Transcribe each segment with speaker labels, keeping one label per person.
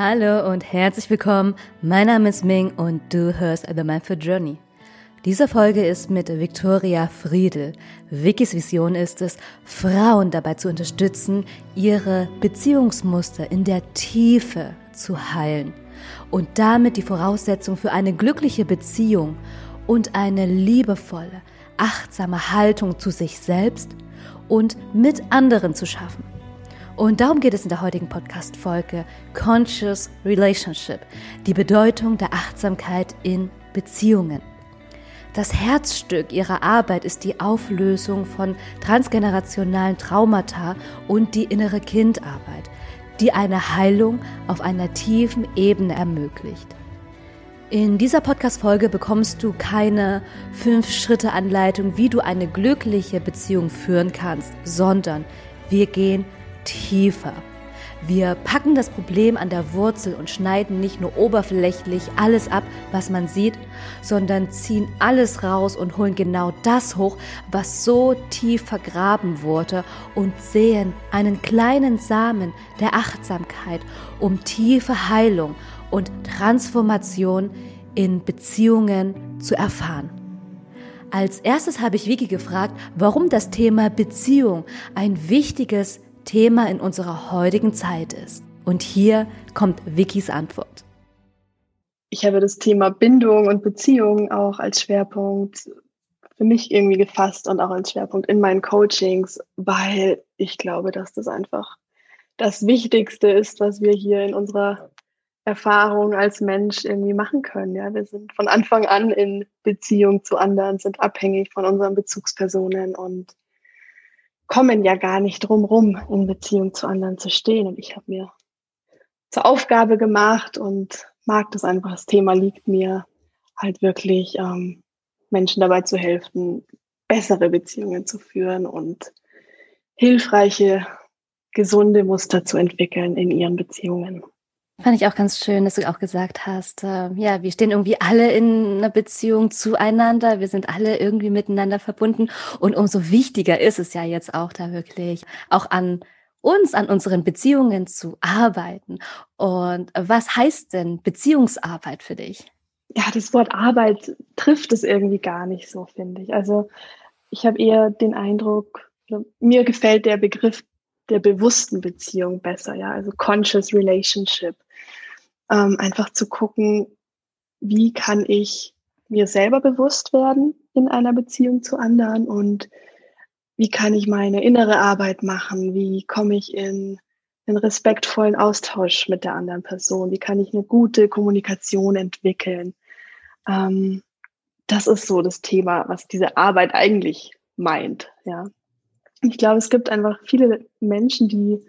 Speaker 1: Hallo und herzlich willkommen. Mein Name ist Ming und du hörst The Mindful Journey. Diese Folge ist mit Victoria Friedel. Vickys Vision ist es, Frauen dabei zu unterstützen, ihre Beziehungsmuster in der Tiefe zu heilen und damit die Voraussetzung für eine glückliche Beziehung und eine liebevolle, achtsame Haltung zu sich selbst und mit anderen zu schaffen. Und darum geht es in der heutigen Podcast-Folge Conscious Relationship, die Bedeutung der Achtsamkeit in Beziehungen. Das Herzstück ihrer Arbeit ist die Auflösung von transgenerationalen Traumata und die innere Kindarbeit, die eine Heilung auf einer tiefen Ebene ermöglicht. In dieser Podcast-Folge bekommst du keine Fünf-Schritte-Anleitung, wie du eine glückliche Beziehung führen kannst, sondern wir gehen tiefer. Wir packen das Problem an der Wurzel und schneiden nicht nur oberflächlich alles ab, was man sieht, sondern ziehen alles raus und holen genau das hoch, was so tief vergraben wurde und sehen einen kleinen Samen der Achtsamkeit, um tiefe Heilung und Transformation in Beziehungen zu erfahren. Als erstes habe ich Vicky gefragt, warum das Thema Beziehung ein wichtiges Thema in unserer heutigen Zeit ist. Und hier kommt Vickys Antwort.
Speaker 2: Ich habe das Thema Bindung und Beziehung auch als Schwerpunkt für mich irgendwie gefasst und auch als Schwerpunkt in meinen Coachings, weil ich glaube, dass das einfach das Wichtigste ist, was wir hier in unserer Erfahrung als Mensch irgendwie machen können. Ja, wir sind von Anfang an in Beziehung zu anderen, sind abhängig von unseren Bezugspersonen und kommen ja gar nicht drum rum, in Beziehung zu anderen zu stehen. Und ich habe mir zur Aufgabe gemacht und mag das einfach. Das Thema liegt mir halt wirklich, ähm, Menschen dabei zu helfen, bessere Beziehungen zu führen und hilfreiche, gesunde Muster zu entwickeln in ihren Beziehungen.
Speaker 1: Fand ich auch ganz schön, dass du auch gesagt hast, äh, ja, wir stehen irgendwie alle in einer Beziehung zueinander, wir sind alle irgendwie miteinander verbunden und umso wichtiger ist es ja jetzt auch da wirklich auch an uns, an unseren Beziehungen zu arbeiten. Und was heißt denn Beziehungsarbeit für dich?
Speaker 2: Ja, das Wort Arbeit trifft es irgendwie gar nicht so, finde ich. Also ich habe eher den Eindruck, mir gefällt der Begriff der bewussten Beziehung besser, ja, also conscious relationship ähm, einfach zu gucken, wie kann ich mir selber bewusst werden in einer Beziehung zu anderen und wie kann ich meine innere Arbeit machen, wie komme ich in einen respektvollen Austausch mit der anderen Person, wie kann ich eine gute Kommunikation entwickeln. Ähm, das ist so das Thema, was diese Arbeit eigentlich meint. Ja, ich glaube, es gibt einfach viele Menschen, die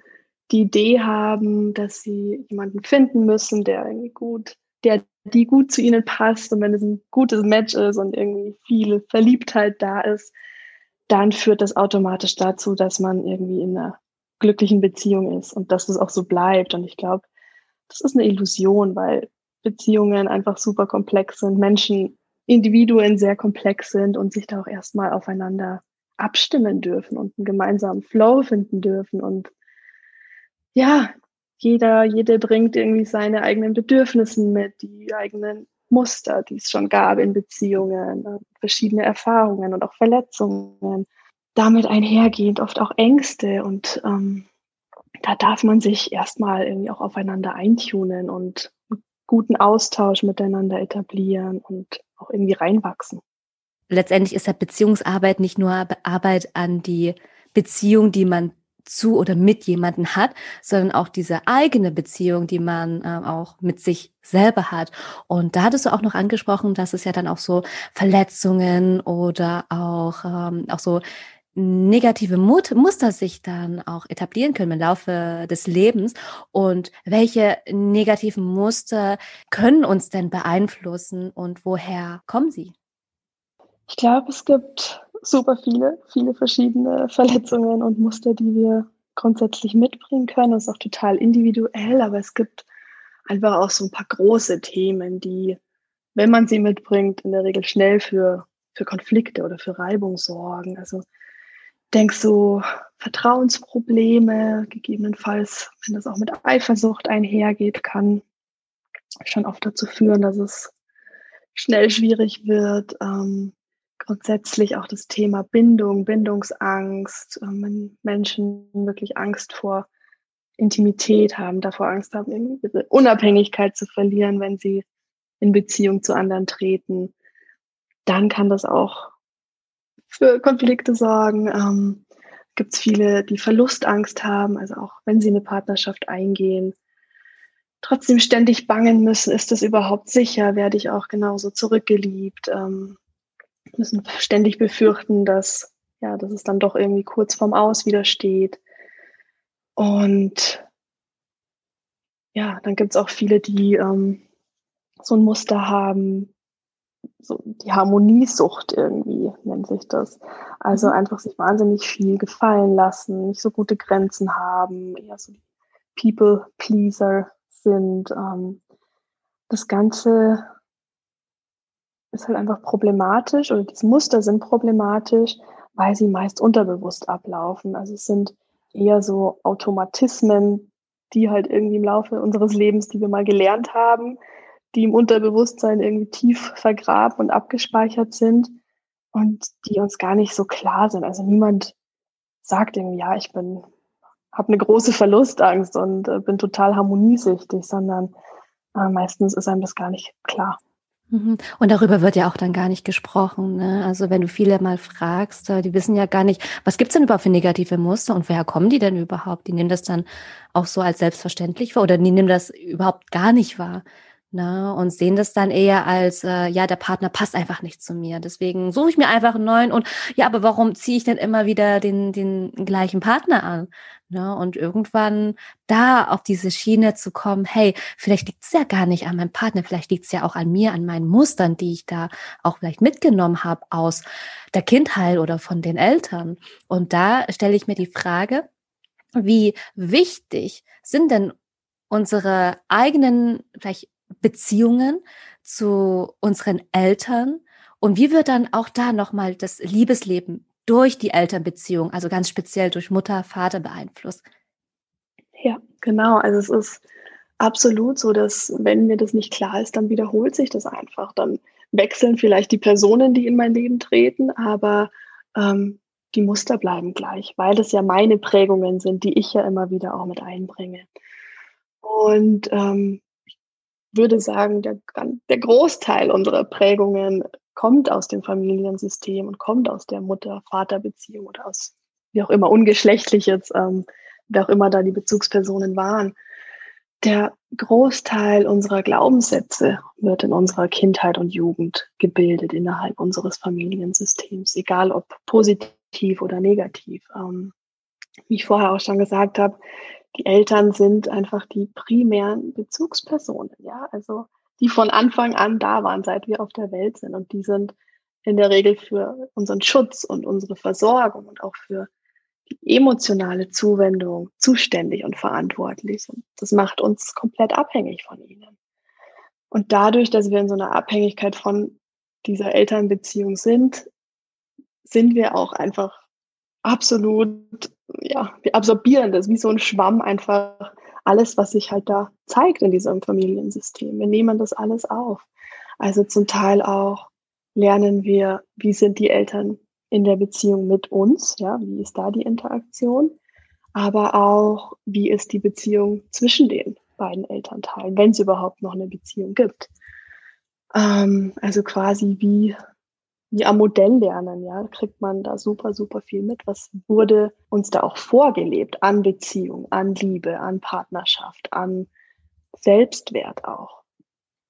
Speaker 2: die Idee haben, dass sie jemanden finden müssen, der irgendwie gut, der die gut zu ihnen passt und wenn es ein gutes Match ist und irgendwie viel Verliebtheit da ist, dann führt das automatisch dazu, dass man irgendwie in einer glücklichen Beziehung ist und dass es auch so bleibt. Und ich glaube, das ist eine Illusion, weil Beziehungen einfach super komplex sind, Menschen, Individuen sehr komplex sind und sich da auch erstmal aufeinander abstimmen dürfen und einen gemeinsamen Flow finden dürfen und ja, jeder, jede bringt irgendwie seine eigenen Bedürfnisse mit, die eigenen Muster, die es schon gab in Beziehungen, äh, verschiedene Erfahrungen und auch Verletzungen. Damit einhergehend oft auch Ängste und ähm, da darf man sich erstmal irgendwie auch aufeinander eintunen und einen guten Austausch miteinander etablieren und auch irgendwie reinwachsen.
Speaker 1: Letztendlich ist ja Beziehungsarbeit nicht nur Arbeit an die Beziehung, die man zu oder mit jemanden hat, sondern auch diese eigene Beziehung, die man äh, auch mit sich selber hat. Und da hattest du auch noch angesprochen, dass es ja dann auch so Verletzungen oder auch, ähm, auch so negative Mut Muster sich dann auch etablieren können im Laufe des Lebens. Und welche negativen Muster können uns denn beeinflussen und woher kommen sie?
Speaker 2: Ich glaube, es gibt super viele, viele verschiedene Verletzungen und Muster, die wir grundsätzlich mitbringen können. Das ist auch total individuell, aber es gibt einfach auch so ein paar große Themen, die, wenn man sie mitbringt, in der Regel schnell für, für Konflikte oder für Reibung sorgen. Also denke so Vertrauensprobleme, gegebenenfalls, wenn das auch mit Eifersucht einhergeht, kann schon oft dazu führen, dass es schnell schwierig wird. Ähm, grundsätzlich auch das Thema Bindung, Bindungsangst, ähm, wenn Menschen wirklich Angst vor Intimität haben, davor Angst haben, ihre Unabhängigkeit zu verlieren, wenn sie in Beziehung zu anderen treten, dann kann das auch für Konflikte sorgen. Ähm, Gibt es viele, die Verlustangst haben, also auch wenn sie eine Partnerschaft eingehen, trotzdem ständig bangen müssen, ist das überhaupt sicher, werde ich auch genauso zurückgeliebt, ähm, müssen ständig befürchten, dass, ja, dass es dann doch irgendwie kurz vorm Aus widersteht. Und ja, dann gibt es auch viele, die ähm, so ein Muster haben, so die Harmoniesucht irgendwie nennt sich das. Also mhm. einfach sich wahnsinnig viel gefallen lassen, nicht so gute Grenzen haben, eher so People Pleaser sind. Ähm, das Ganze ist halt einfach problematisch oder diese Muster sind problematisch, weil sie meist unterbewusst ablaufen. Also es sind eher so Automatismen, die halt irgendwie im Laufe unseres Lebens, die wir mal gelernt haben, die im Unterbewusstsein irgendwie tief vergraben und abgespeichert sind und die uns gar nicht so klar sind. Also niemand sagt irgendwie, ja, ich bin, habe eine große Verlustangst und äh, bin total harmoniesüchtig, sondern äh, meistens ist einem das gar nicht klar.
Speaker 1: Mhm. Und darüber wird ja auch dann gar nicht gesprochen. Ne? Also wenn du viele mal fragst, äh, die wissen ja gar nicht, was gibt's denn überhaupt für negative Muster und woher kommen die denn überhaupt? Die nehmen das dann auch so als selbstverständlich wahr oder die nehmen das überhaupt gar nicht wahr. Ne, und sehen das dann eher als, äh, ja, der Partner passt einfach nicht zu mir. Deswegen suche ich mir einfach einen neuen und ja, aber warum ziehe ich denn immer wieder den, den gleichen Partner an? Ne, und irgendwann da auf diese Schiene zu kommen, hey, vielleicht liegt es ja gar nicht an meinem Partner, vielleicht liegt es ja auch an mir, an meinen Mustern, die ich da auch vielleicht mitgenommen habe aus der Kindheit oder von den Eltern. Und da stelle ich mir die Frage, wie wichtig sind denn unsere eigenen, vielleicht Beziehungen zu unseren Eltern und wie wird dann auch da nochmal das Liebesleben durch die Elternbeziehung, also ganz speziell durch Mutter, Vater beeinflusst?
Speaker 2: Ja, genau. Also es ist absolut so, dass wenn mir das nicht klar ist, dann wiederholt sich das einfach. Dann wechseln vielleicht die Personen, die in mein Leben treten, aber ähm, die Muster bleiben gleich, weil das ja meine Prägungen sind, die ich ja immer wieder auch mit einbringe. Und ähm, würde sagen, der, der Großteil unserer Prägungen kommt aus dem Familiensystem und kommt aus der Mutter-Vater-Beziehung oder aus wie auch immer ungeschlechtlich jetzt, ähm, wer auch immer da die Bezugspersonen waren. Der Großteil unserer Glaubenssätze wird in unserer Kindheit und Jugend gebildet innerhalb unseres Familiensystems, egal ob positiv oder negativ. Ähm, wie ich vorher auch schon gesagt habe, die Eltern sind einfach die primären Bezugspersonen, ja, also die von Anfang an da waren, seit wir auf der Welt sind. Und die sind in der Regel für unseren Schutz und unsere Versorgung und auch für die emotionale Zuwendung zuständig und verantwortlich. Und das macht uns komplett abhängig von ihnen. Und dadurch, dass wir in so einer Abhängigkeit von dieser Elternbeziehung sind, sind wir auch einfach absolut ja, wir absorbieren das wie so ein Schwamm einfach alles, was sich halt da zeigt in diesem Familiensystem. Wir nehmen das alles auf. Also zum Teil auch lernen wir, wie sind die Eltern in der Beziehung mit uns, ja, wie ist da die Interaktion, aber auch, wie ist die Beziehung zwischen den beiden Elternteilen, wenn es überhaupt noch eine Beziehung gibt. Ähm, also quasi, wie wie am Modell lernen, ja, kriegt man da super, super viel mit. Was wurde uns da auch vorgelebt an Beziehung, an Liebe, an Partnerschaft, an Selbstwert auch.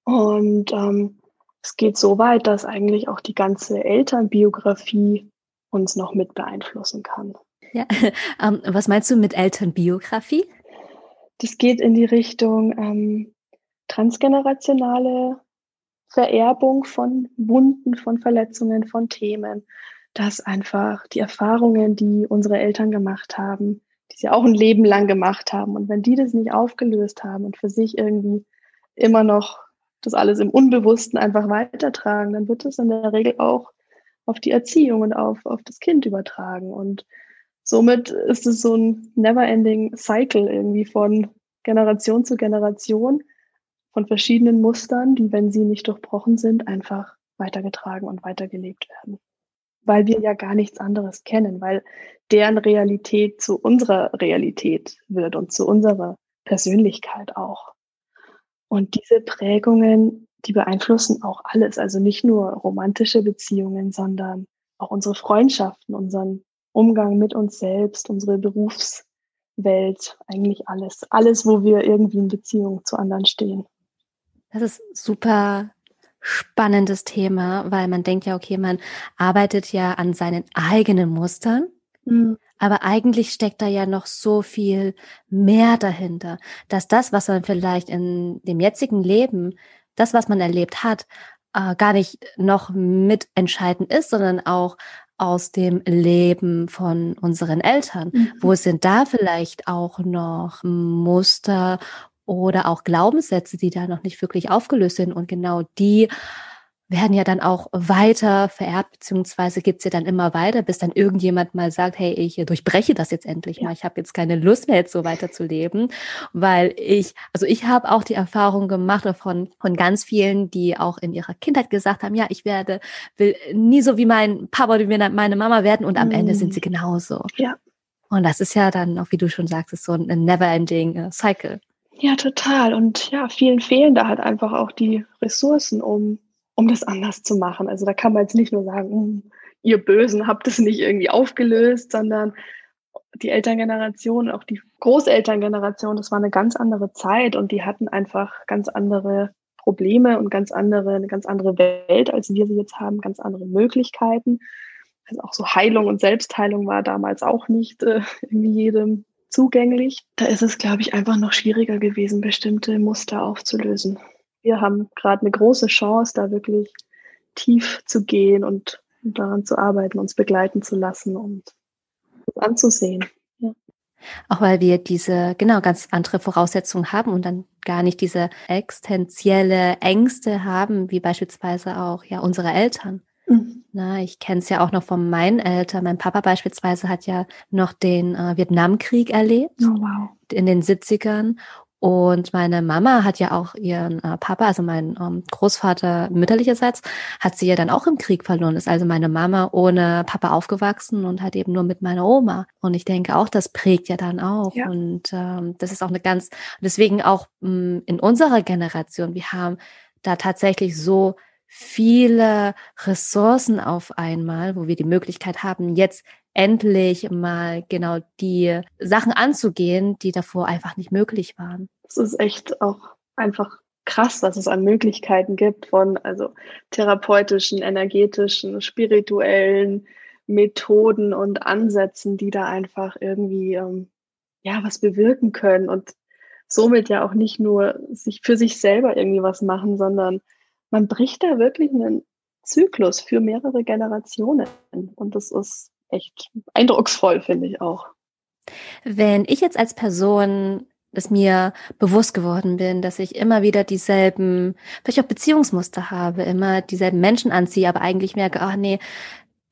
Speaker 2: Und ähm, es geht so weit, dass eigentlich auch die ganze Elternbiografie uns noch mit beeinflussen kann.
Speaker 1: Ja, ähm, was meinst du mit Elternbiografie?
Speaker 2: Das geht in die Richtung ähm, transgenerationale Vererbung von Wunden, von Verletzungen, von Themen, dass einfach die Erfahrungen, die unsere Eltern gemacht haben, die sie auch ein Leben lang gemacht haben, und wenn die das nicht aufgelöst haben und für sich irgendwie immer noch das alles im Unbewussten einfach weitertragen, dann wird es in der Regel auch auf die Erziehung und auf, auf das Kind übertragen. Und somit ist es so ein never-ending Cycle irgendwie von Generation zu Generation, von verschiedenen Mustern, die, wenn sie nicht durchbrochen sind, einfach weitergetragen und weitergelebt werden. Weil wir ja gar nichts anderes kennen, weil deren Realität zu unserer Realität wird und zu unserer Persönlichkeit auch. Und diese Prägungen, die beeinflussen auch alles, also nicht nur romantische Beziehungen, sondern auch unsere Freundschaften, unseren Umgang mit uns selbst, unsere Berufswelt, eigentlich alles. Alles, wo wir irgendwie in Beziehung zu anderen stehen.
Speaker 1: Das ist super spannendes Thema, weil man denkt ja, okay, man arbeitet ja an seinen eigenen Mustern, mhm. aber eigentlich steckt da ja noch so viel mehr dahinter, dass das, was man vielleicht in dem jetzigen Leben, das, was man erlebt hat, äh, gar nicht noch mitentscheidend ist, sondern auch aus dem Leben von unseren Eltern. Mhm. Wo sind da vielleicht auch noch Muster oder auch Glaubenssätze, die da noch nicht wirklich aufgelöst sind. Und genau die werden ja dann auch weiter vererbt, beziehungsweise gibt's ja dann immer weiter, bis dann irgendjemand mal sagt, hey, ich durchbreche das jetzt endlich mal. Ich habe jetzt keine Lust mehr, jetzt so weiterzuleben, weil ich, also ich habe auch die Erfahrung gemacht von, von ganz vielen, die auch in ihrer Kindheit gesagt haben, ja, ich werde, will nie so wie mein Papa oder wie meine Mama werden und am mhm. Ende sind sie genauso. Ja. Und das ist ja dann auch, wie du schon sagst, ist so ein never-ending äh, Cycle.
Speaker 2: Ja, total. Und ja, vielen fehlen da halt einfach auch die Ressourcen, um, um das anders zu machen. Also da kann man jetzt nicht nur sagen, hm, ihr Bösen habt es nicht irgendwie aufgelöst, sondern die Elterngeneration, auch die Großelterngeneration, das war eine ganz andere Zeit und die hatten einfach ganz andere Probleme und ganz andere, eine ganz andere Welt, als wir sie jetzt haben, ganz andere Möglichkeiten. Also auch so Heilung und Selbstheilung war damals auch nicht äh, irgendwie jedem zugänglich. Da ist es, glaube ich, einfach noch schwieriger gewesen, bestimmte Muster aufzulösen. Wir haben gerade eine große Chance, da wirklich tief zu gehen und daran zu arbeiten, uns begleiten zu lassen und anzusehen. Ja.
Speaker 1: Auch weil wir diese, genau, ganz andere Voraussetzungen haben und dann gar nicht diese existenzielle Ängste haben, wie beispielsweise auch ja unsere Eltern. Mhm. Na, ich kenne es ja auch noch von meinen Eltern. Mein Papa beispielsweise hat ja noch den äh, Vietnamkrieg erlebt oh, wow. in den 70ern. Und meine Mama hat ja auch ihren äh, Papa, also mein ähm, Großvater mütterlicherseits, hat sie ja dann auch im Krieg verloren. Ist also meine Mama ohne Papa aufgewachsen und hat eben nur mit meiner Oma. Und ich denke auch, das prägt ja dann auch. Ja. Und ähm, das ist auch eine ganz, deswegen auch mh, mm, in unserer Generation, wir haben da tatsächlich so viele Ressourcen auf einmal, wo wir die Möglichkeit haben, jetzt endlich mal genau die Sachen anzugehen, die davor einfach nicht möglich waren.
Speaker 2: Es ist echt auch einfach krass, was es an Möglichkeiten gibt von also therapeutischen, energetischen, spirituellen Methoden und Ansätzen, die da einfach irgendwie ähm, ja was bewirken können und somit ja auch nicht nur sich für sich selber irgendwie was machen, sondern man bricht da wirklich einen Zyklus für mehrere Generationen. Und das ist echt eindrucksvoll, finde ich auch.
Speaker 1: Wenn ich jetzt als Person es mir bewusst geworden bin, dass ich immer wieder dieselben, vielleicht auch Beziehungsmuster habe, immer dieselben Menschen anziehe, aber eigentlich merke, ach nee,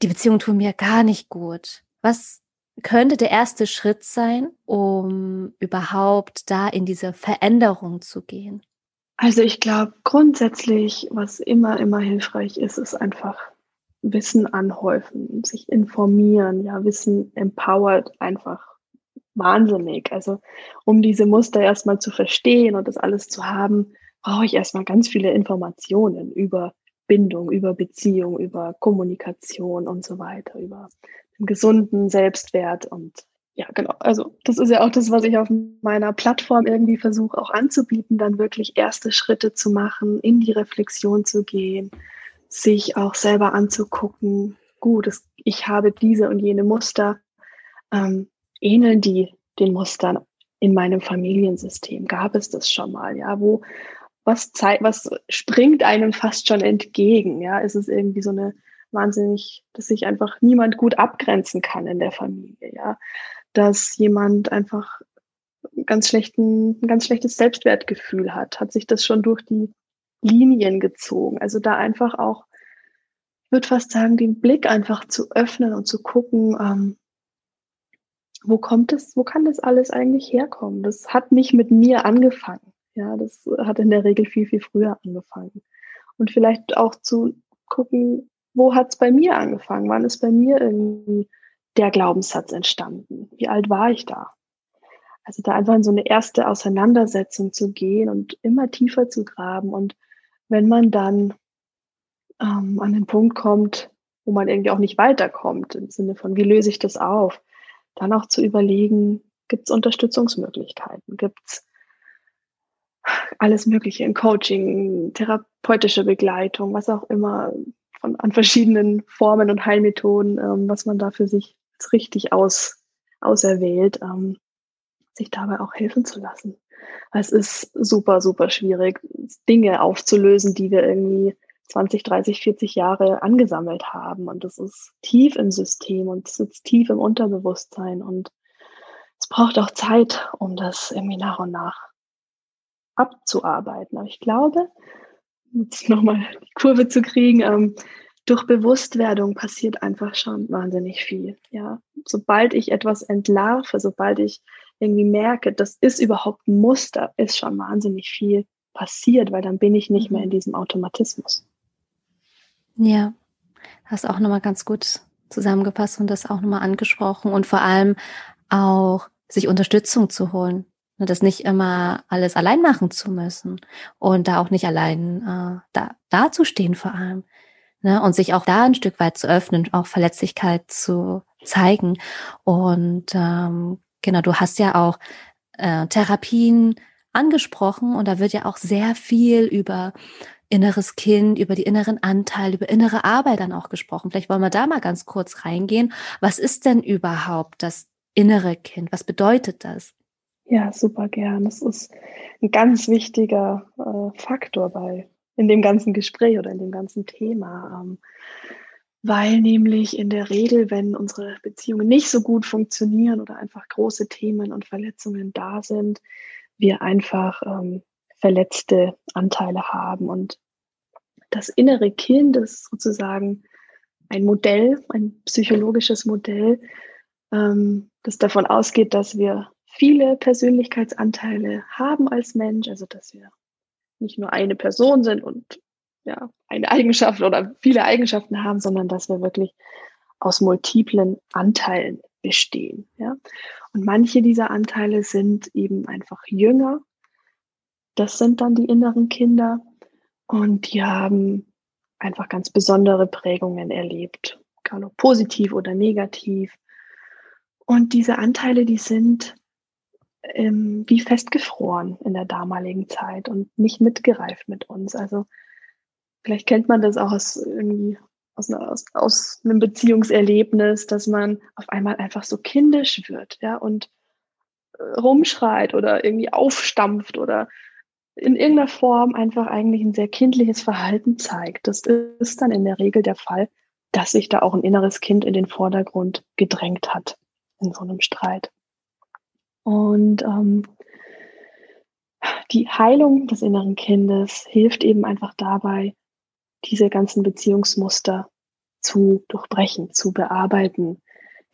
Speaker 1: die Beziehungen tun mir gar nicht gut. Was könnte der erste Schritt sein, um überhaupt da in diese Veränderung zu gehen?
Speaker 2: Also ich glaube grundsätzlich, was immer, immer hilfreich ist, ist einfach Wissen anhäufen, sich informieren, ja, Wissen empowert einfach wahnsinnig. Also um diese Muster erstmal zu verstehen und das alles zu haben, brauche ich erstmal ganz viele Informationen über Bindung, über Beziehung, über Kommunikation und so weiter, über den gesunden Selbstwert und ja, genau. Also das ist ja auch das, was ich auf meiner Plattform irgendwie versuche auch anzubieten, dann wirklich erste Schritte zu machen, in die Reflexion zu gehen, sich auch selber anzugucken, gut, es, ich habe diese und jene Muster, ähm, ähneln die den Mustern in meinem Familiensystem? Gab es das schon mal? Ja, wo, was zeigt, was springt einem fast schon entgegen? Ja, ist es irgendwie so eine wahnsinnig, dass sich einfach niemand gut abgrenzen kann in der Familie? Ja, dass jemand einfach ganz schlechten, ein ganz schlechtes Selbstwertgefühl hat, hat sich das schon durch die Linien gezogen. Also da einfach auch, ich würde fast sagen, den Blick einfach zu öffnen und zu gucken, ähm, wo kommt es, wo kann das alles eigentlich herkommen? Das hat nicht mit mir angefangen. Ja, das hat in der Regel viel, viel früher angefangen. Und vielleicht auch zu gucken, wo hat es bei mir angefangen? Wann ist bei mir irgendwie der Glaubenssatz entstanden? Wie alt war ich da? Also da einfach in so eine erste Auseinandersetzung zu gehen und immer tiefer zu graben. Und wenn man dann ähm, an den Punkt kommt, wo man irgendwie auch nicht weiterkommt, im Sinne von, wie löse ich das auf, dann auch zu überlegen, gibt es Unterstützungsmöglichkeiten, gibt es alles Mögliche in Coaching, therapeutische Begleitung, was auch immer von, an verschiedenen Formen und Heilmethoden, ähm, was man da für sich richtig aus, auserwählt, ähm, sich dabei auch helfen zu lassen. Es ist super, super schwierig, Dinge aufzulösen, die wir irgendwie 20, 30, 40 Jahre angesammelt haben. Und das ist tief im System und sitzt tief im Unterbewusstsein. Und es braucht auch Zeit, um das irgendwie nach und nach abzuarbeiten. Aber ich glaube, jetzt nochmal die Kurve zu kriegen, ähm, durch Bewusstwerdung passiert einfach schon wahnsinnig viel. Ja, sobald ich etwas entlarve, sobald ich irgendwie merke, das ist überhaupt ein Muster, ist schon wahnsinnig viel passiert, weil dann bin ich nicht mehr in mhm. diesem Automatismus.
Speaker 1: Ja, hast auch nochmal ganz gut zusammengepasst und das auch nochmal angesprochen und vor allem auch sich Unterstützung zu holen. Ne, das nicht immer alles allein machen zu müssen und da auch nicht allein äh, da, dazustehen vor allem. Ne? Und sich auch da ein Stück weit zu öffnen, auch Verletzlichkeit zu zeigen. Und ähm, genau, du hast ja auch äh, Therapien angesprochen und da wird ja auch sehr viel über inneres Kind, über die inneren Anteile, über innere Arbeit dann auch gesprochen. Vielleicht wollen wir da mal ganz kurz reingehen. Was ist denn überhaupt das innere Kind? Was bedeutet das?
Speaker 2: Ja, super gern. Das ist ein ganz wichtiger äh, Faktor bei in dem ganzen Gespräch oder in dem ganzen Thema. Ähm, weil nämlich in der Regel, wenn unsere Beziehungen nicht so gut funktionieren oder einfach große Themen und Verletzungen da sind, wir einfach ähm, verletzte Anteile haben. Und das innere Kind ist sozusagen ein Modell, ein psychologisches Modell, ähm, das davon ausgeht, dass wir viele Persönlichkeitsanteile haben als Mensch, also dass wir nicht nur eine Person sind und ja, eine Eigenschaft oder viele Eigenschaften haben, sondern dass wir wirklich aus multiplen Anteilen bestehen. Ja? Und manche dieser Anteile sind eben einfach jünger. Das sind dann die inneren Kinder und die haben einfach ganz besondere Prägungen erlebt, egal ob positiv oder negativ. Und diese Anteile, die sind ähm, wie festgefroren in der damaligen Zeit und nicht mitgereift mit uns. Also vielleicht kennt man das auch aus irgendwie aus, einer, aus, aus einem Beziehungserlebnis, dass man auf einmal einfach so kindisch wird, ja, und äh, rumschreit oder irgendwie aufstampft oder in irgendeiner Form einfach eigentlich ein sehr kindliches Verhalten zeigt. Das ist dann in der Regel der Fall, dass sich da auch ein inneres Kind in den Vordergrund gedrängt hat in so einem Streit. Und ähm, die Heilung des inneren Kindes hilft eben einfach dabei, diese ganzen Beziehungsmuster zu durchbrechen, zu bearbeiten,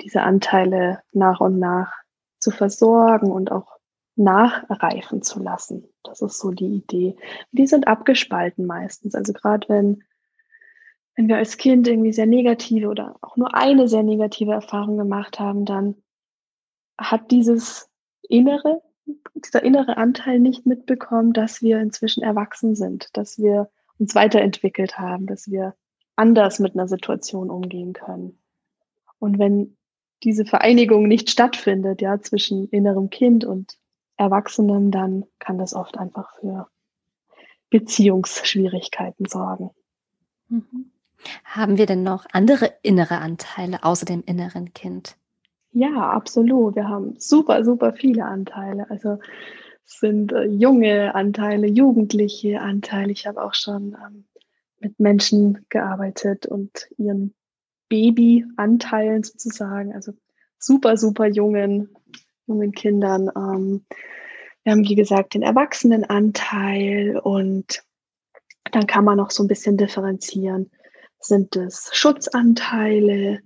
Speaker 2: diese Anteile nach und nach zu versorgen und auch nachreifen zu lassen. Das ist so die Idee. Die sind abgespalten meistens. Also gerade wenn, wenn wir als Kind irgendwie sehr negative oder auch nur eine sehr negative Erfahrung gemacht haben, dann hat dieses innere, dieser innere Anteil nicht mitbekommen, dass wir inzwischen erwachsen sind, dass wir uns weiterentwickelt haben, dass wir anders mit einer Situation umgehen können. Und wenn diese Vereinigung nicht stattfindet, ja, zwischen innerem Kind und Erwachsenem, dann kann das oft einfach für Beziehungsschwierigkeiten sorgen.
Speaker 1: Mhm. Haben wir denn noch andere innere Anteile außer dem inneren Kind?
Speaker 2: Ja, absolut. Wir haben super, super viele Anteile. Also es sind äh, junge Anteile, jugendliche Anteile. Ich habe auch schon ähm, mit Menschen gearbeitet und ihren Babyanteilen sozusagen, also super, super jungen, jungen Kindern. Ähm, wir haben, wie gesagt, den Erwachsenenanteil und dann kann man noch so ein bisschen differenzieren. Sind es Schutzanteile?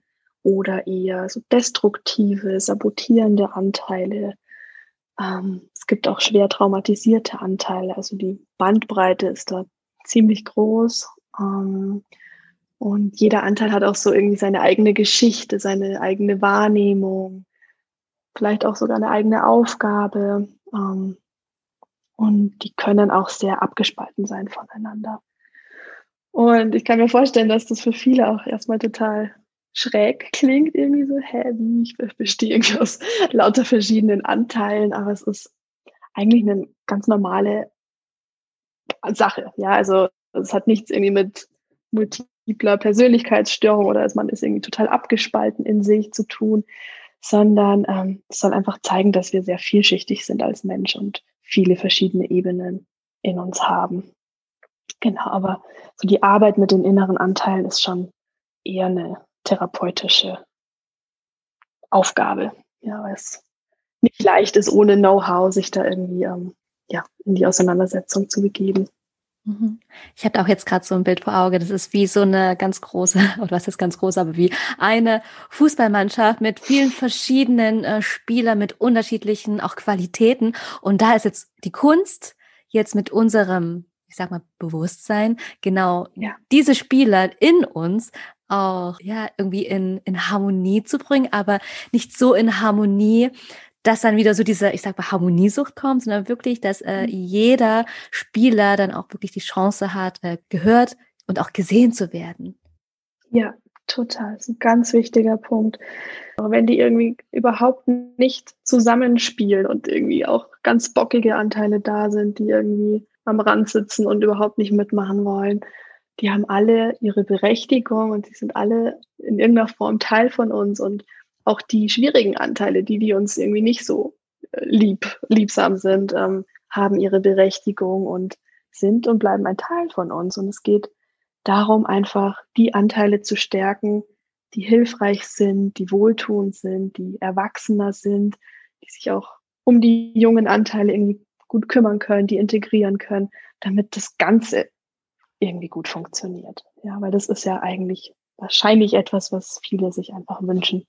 Speaker 2: Oder eher so destruktive, sabotierende Anteile. Ähm, es gibt auch schwer traumatisierte Anteile, also die Bandbreite ist da ziemlich groß. Ähm, und jeder Anteil hat auch so irgendwie seine eigene Geschichte, seine eigene Wahrnehmung, vielleicht auch sogar eine eigene Aufgabe. Ähm, und die können auch sehr abgespalten sein voneinander. Und ich kann mir vorstellen, dass das für viele auch erstmal total schräg klingt, irgendwie so, hä, wie, ich bestehe irgendwie aus lauter verschiedenen Anteilen, aber es ist eigentlich eine ganz normale Sache. Ja, also es hat nichts irgendwie mit multipler Persönlichkeitsstörung oder man ist irgendwie total abgespalten in sich zu tun, sondern ähm, es soll einfach zeigen, dass wir sehr vielschichtig sind als Mensch und viele verschiedene Ebenen in uns haben. Genau, aber so die Arbeit mit den inneren Anteilen ist schon eher eine therapeutische Aufgabe. Ja, weil es nicht leicht ist, ohne Know-how sich da irgendwie ähm, ja, in die Auseinandersetzung zu begeben.
Speaker 1: Mhm. Ich habe auch jetzt gerade so ein Bild vor Auge. Das ist wie so eine ganz große, oder was ist ganz groß, aber wie eine Fußballmannschaft mit vielen verschiedenen äh, Spielern mit unterschiedlichen auch Qualitäten. Und da ist jetzt die Kunst, jetzt mit unserem, ich sag mal, Bewusstsein, genau ja. diese Spieler in uns auch ja irgendwie in, in Harmonie zu bringen, aber nicht so in Harmonie, dass dann wieder so diese, ich sag mal, Harmoniesucht kommt, sondern wirklich, dass äh, mhm. jeder Spieler dann auch wirklich die Chance hat, äh, gehört und auch gesehen zu werden.
Speaker 2: Ja, total. Das ist ein ganz wichtiger Punkt. Aber wenn die irgendwie überhaupt nicht zusammenspielen und irgendwie auch ganz bockige Anteile da sind, die irgendwie am Rand sitzen und überhaupt nicht mitmachen wollen, die haben alle ihre Berechtigung und die sind alle in irgendeiner Form Teil von uns und auch die schwierigen Anteile, die, die uns irgendwie nicht so äh, lieb, liebsam sind, ähm, haben ihre Berechtigung und sind und bleiben ein Teil von uns. Und es geht darum, einfach die Anteile zu stärken, die hilfreich sind, die wohltuend sind, die erwachsener sind, die sich auch um die jungen Anteile irgendwie gut kümmern können, die integrieren können, damit das Ganze irgendwie gut funktioniert. Ja, weil das ist ja eigentlich wahrscheinlich etwas, was viele sich einfach wünschen.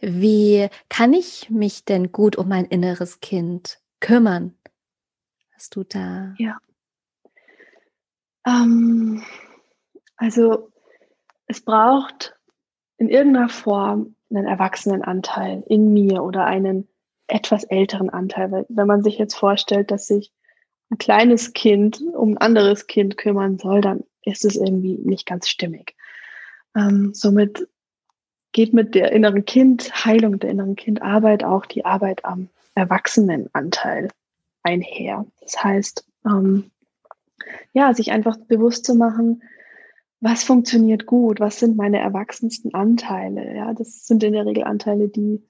Speaker 1: Wie kann ich mich denn gut um mein inneres Kind kümmern? Hast du da?
Speaker 2: Ja. Ähm, also es braucht in irgendeiner Form einen Erwachsenenanteil in mir oder einen etwas älteren Anteil. Weil wenn man sich jetzt vorstellt, dass sich ein kleines Kind um ein anderes Kind kümmern soll, dann ist es irgendwie nicht ganz stimmig. Ähm, somit geht mit der inneren Kind, Heilung der inneren Kindarbeit auch die Arbeit am Erwachsenenanteil einher. Das heißt, ähm, ja, sich einfach bewusst zu machen, was funktioniert gut, was sind meine erwachsensten Anteile. Ja, das sind in der Regel Anteile, die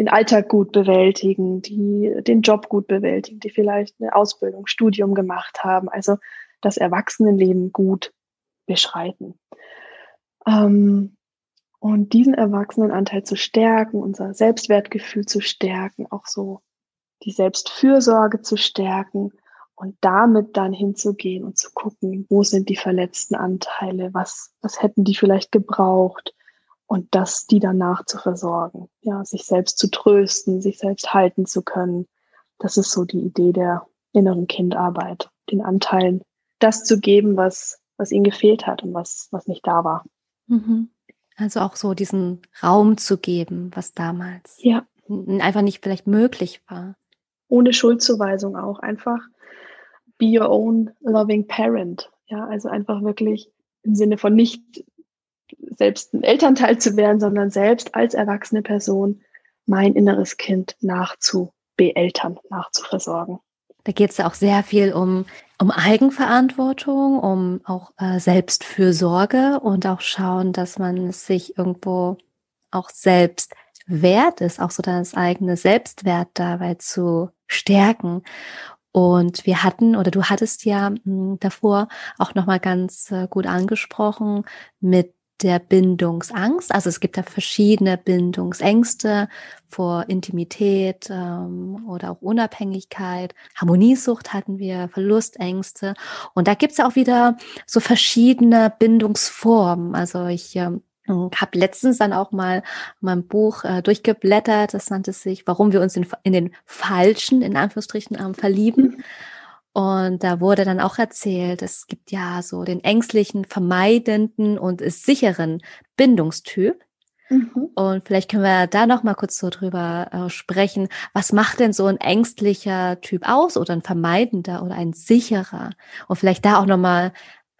Speaker 2: den Alltag gut bewältigen, die den Job gut bewältigen, die vielleicht eine Ausbildung, Studium gemacht haben, also das Erwachsenenleben gut beschreiten. Ähm, und diesen Erwachsenenanteil zu stärken, unser Selbstwertgefühl zu stärken, auch so die Selbstfürsorge zu stärken und damit dann hinzugehen und zu gucken, wo sind die verletzten Anteile, was, was hätten die vielleicht gebraucht und das die danach zu versorgen, ja, sich selbst zu trösten, sich selbst halten zu können. Das ist so die Idee der inneren Kindarbeit, den Anteilen das zu geben, was, was ihnen gefehlt hat und was, was nicht da war.
Speaker 1: Mhm. Also auch so diesen Raum zu geben, was damals
Speaker 2: ja.
Speaker 1: einfach nicht vielleicht möglich war.
Speaker 2: Ohne Schuldzuweisung auch. Einfach be your own loving parent. Ja, also einfach wirklich im Sinne von nicht selbst ein Elternteil zu werden, sondern selbst als erwachsene Person mein inneres Kind nachzubeeltern, nachzuversorgen.
Speaker 1: Da geht es ja auch sehr viel um, um Eigenverantwortung, um auch äh, Selbstfürsorge und auch schauen, dass man sich irgendwo auch selbst wert ist, auch so das eigene Selbstwert dabei zu stärken. Und wir hatten, oder du hattest ja mh, hm, davor auch nochmal ganz äh, gut angesprochen mit der Bindungsangst. Also es gibt da verschiedene Bindungsängste vor Intimität ähm, oder auch Unabhängigkeit. Harmoniesucht hatten wir, Verlustängste. Und da gibt's ja auch wieder so verschiedene Bindungsformen. Also ich ähm, habe letztens dann auch mal mein Buch äh, durchgeblättert, das nannte sich, warum wir uns in, in den falschen, in Anführungsstrichen, ähm, verlieben. Mhm. Und da wurde dann auch erzählt, es gibt ja so den ängstlichen, vermeidenden und sicheren Bindungstyp. Mhm. Und vielleicht können wir da noch mal kurz so drüber äh, sprechen. Was macht denn so ein ängstlicher Typ aus oder ein vermeidender oder ein sicherer? Und vielleicht da auch noch mal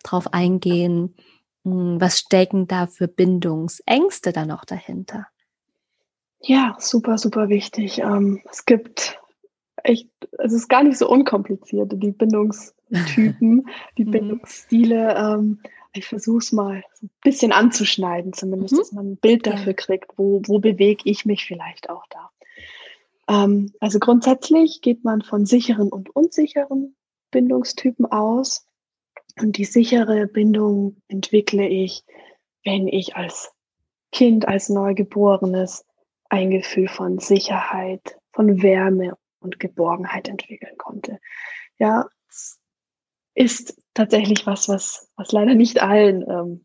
Speaker 1: drauf eingehen, mh, hm, was stecken da für Bindungsängste da noch dahinter?
Speaker 2: Ja, super, super wichtig. Ähm, es gibt echt, es ist gar nicht so unkompliziert, die Bindungstypen, die mhm. Bindungsstile. Ähm, ich versuche es mal so ein bisschen anzuschneiden, zumindest, mhm. dass man ein Bild dafür kriegt, wo, wo bewege ich mich vielleicht auch da. Ähm, also grundsätzlich geht man von sicheren und unsicheren Bindungstypen aus. Und die sichere Bindung entwickle ich, wenn ich als Kind, als Neugeborenes ein Gefühl von Sicherheit, von Wärme und Geborgenheit entwickeln konnte. Ja, ist tatsächlich was, was, was leider nicht allen ähm,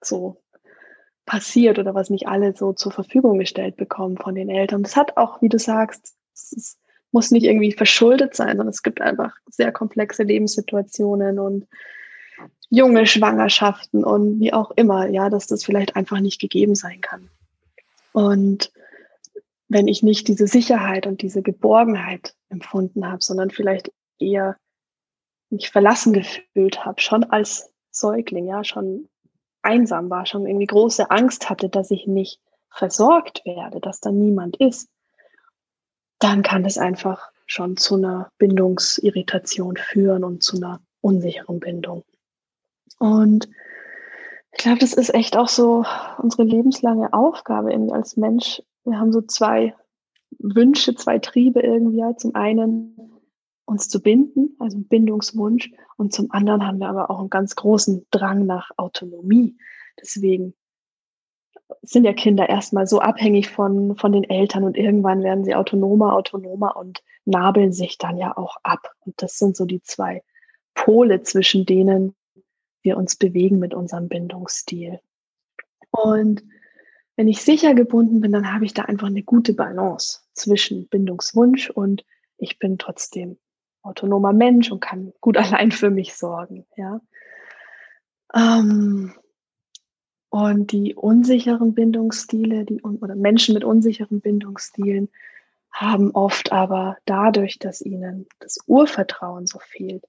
Speaker 2: so passiert oder was nicht alle so zur Verfügung gestellt bekommen von den Eltern. Das hat auch, wie du sagst, es muss nicht irgendwie verschuldet sein, sondern es gibt einfach sehr komplexe Lebenssituationen und junge Schwangerschaften und wie auch immer, ja, dass das vielleicht einfach nicht gegeben sein kann. Und wenn ich nicht diese Sicherheit und diese Geborgenheit empfunden habe, sondern vielleicht eher mich verlassen gefühlt habe, schon als Säugling, ja, schon einsam war, schon irgendwie große Angst hatte, dass ich nicht versorgt werde, dass da niemand ist, dann kann das einfach schon zu einer Bindungsirritation führen und zu einer unsicheren Bindung. Und ich glaube, das ist echt auch so unsere lebenslange Aufgabe als Mensch. Wir haben so zwei Wünsche, zwei Triebe irgendwie. Zum einen uns zu binden, also einen Bindungswunsch. Und zum anderen haben wir aber auch einen ganz großen Drang nach Autonomie. Deswegen sind ja Kinder erstmal so abhängig von, von den Eltern und irgendwann werden sie autonomer, autonomer und nabeln sich dann ja auch ab. Und das sind so die zwei Pole, zwischen denen wir uns bewegen mit unserem Bindungsstil. Und wenn ich sicher gebunden bin, dann habe ich da einfach eine gute Balance zwischen Bindungswunsch und ich bin trotzdem autonomer Mensch und kann gut allein für mich sorgen. Ja. Ähm, und die unsicheren Bindungsstile, die oder Menschen mit unsicheren Bindungsstilen haben oft aber dadurch, dass ihnen das Urvertrauen so fehlt,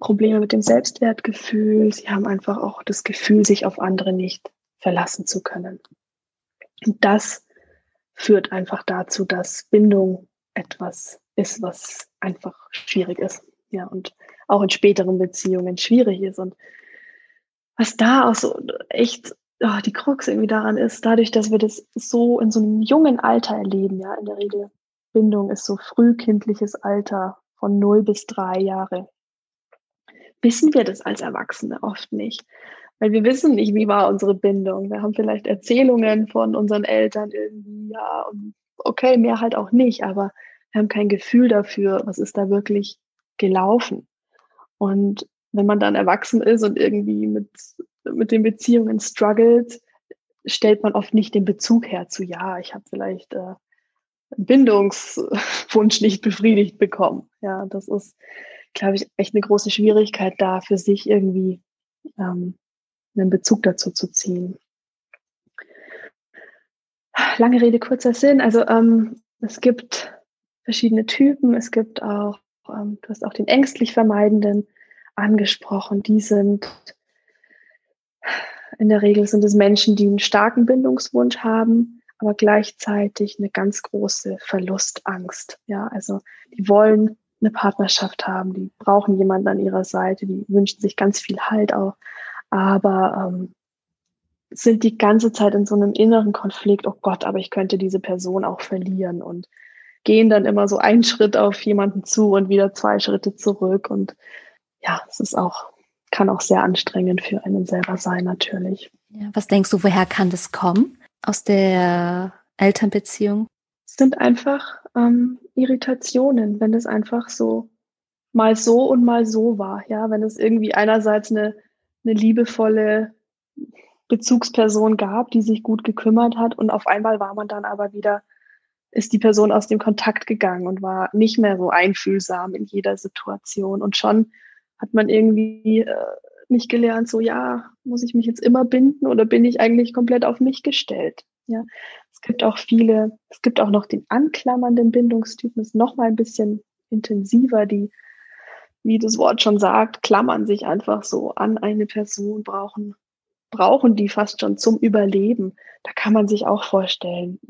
Speaker 2: Probleme mit dem Selbstwertgefühl. Sie haben einfach auch das Gefühl, sich auf andere nicht verlassen zu können. Und das führt einfach dazu, dass Bindung etwas ist, was einfach schwierig ist. Ja, und auch in späteren Beziehungen schwierig ist. Und was da auch so echt oh, die Krux irgendwie daran ist, dadurch, dass wir das so in so einem jungen Alter erleben, ja, in der Regel Bindung ist so frühkindliches Alter von 0 bis 3 Jahre, wissen wir das als Erwachsene oft nicht. Weil wir wissen nicht, wie war unsere Bindung. Wir haben vielleicht Erzählungen von unseren Eltern irgendwie, ja, und okay, mehr halt auch nicht, aber wir haben kein Gefühl dafür, was ist da wirklich gelaufen. Und wenn man dann erwachsen ist und irgendwie mit, mit den Beziehungen struggelt, stellt man oft nicht den Bezug her zu, ja, ich habe vielleicht äh, Bindungswunsch nicht befriedigt bekommen. Ja, das ist, glaube ich, echt eine große Schwierigkeit da für sich irgendwie ähm, einen Bezug dazu zu ziehen. Lange Rede, kurzer Sinn. Also ähm, es gibt verschiedene Typen. Es gibt auch, ähm, du hast auch den ängstlich Vermeidenden angesprochen. Die sind, in der Regel sind es Menschen, die einen starken Bindungswunsch haben, aber gleichzeitig eine ganz große Verlustangst. Ja, also die wollen eine Partnerschaft haben, die brauchen jemanden an ihrer Seite, die wünschen sich ganz viel Halt auch, aber ähm, sind die ganze Zeit in so einem inneren Konflikt, oh Gott, aber ich könnte diese Person auch verlieren und gehen dann immer so einen Schritt auf jemanden zu und wieder zwei Schritte zurück. Und ja, es ist auch, kann auch sehr anstrengend für einen selber sein, natürlich.
Speaker 1: Ja, was denkst du, woher kann das kommen? Aus der Elternbeziehung?
Speaker 2: Es sind einfach ähm, Irritationen, wenn es einfach so mal so und mal so war. Ja, wenn es irgendwie einerseits eine, eine liebevolle Bezugsperson gab, die sich gut gekümmert hat und auf einmal war man dann aber wieder, ist die Person aus dem Kontakt gegangen und war nicht mehr so einfühlsam in jeder Situation und schon hat man irgendwie äh, nicht gelernt, so ja, muss ich mich jetzt immer binden oder bin ich eigentlich komplett auf mich gestellt? Ja, es gibt auch viele, es gibt auch noch den anklammernden Bindungstypen, ist noch mal ein bisschen intensiver, die, wie das Wort schon sagt, klammern sich einfach so an eine Person, brauchen, brauchen die fast schon zum Überleben. Da kann man sich auch vorstellen,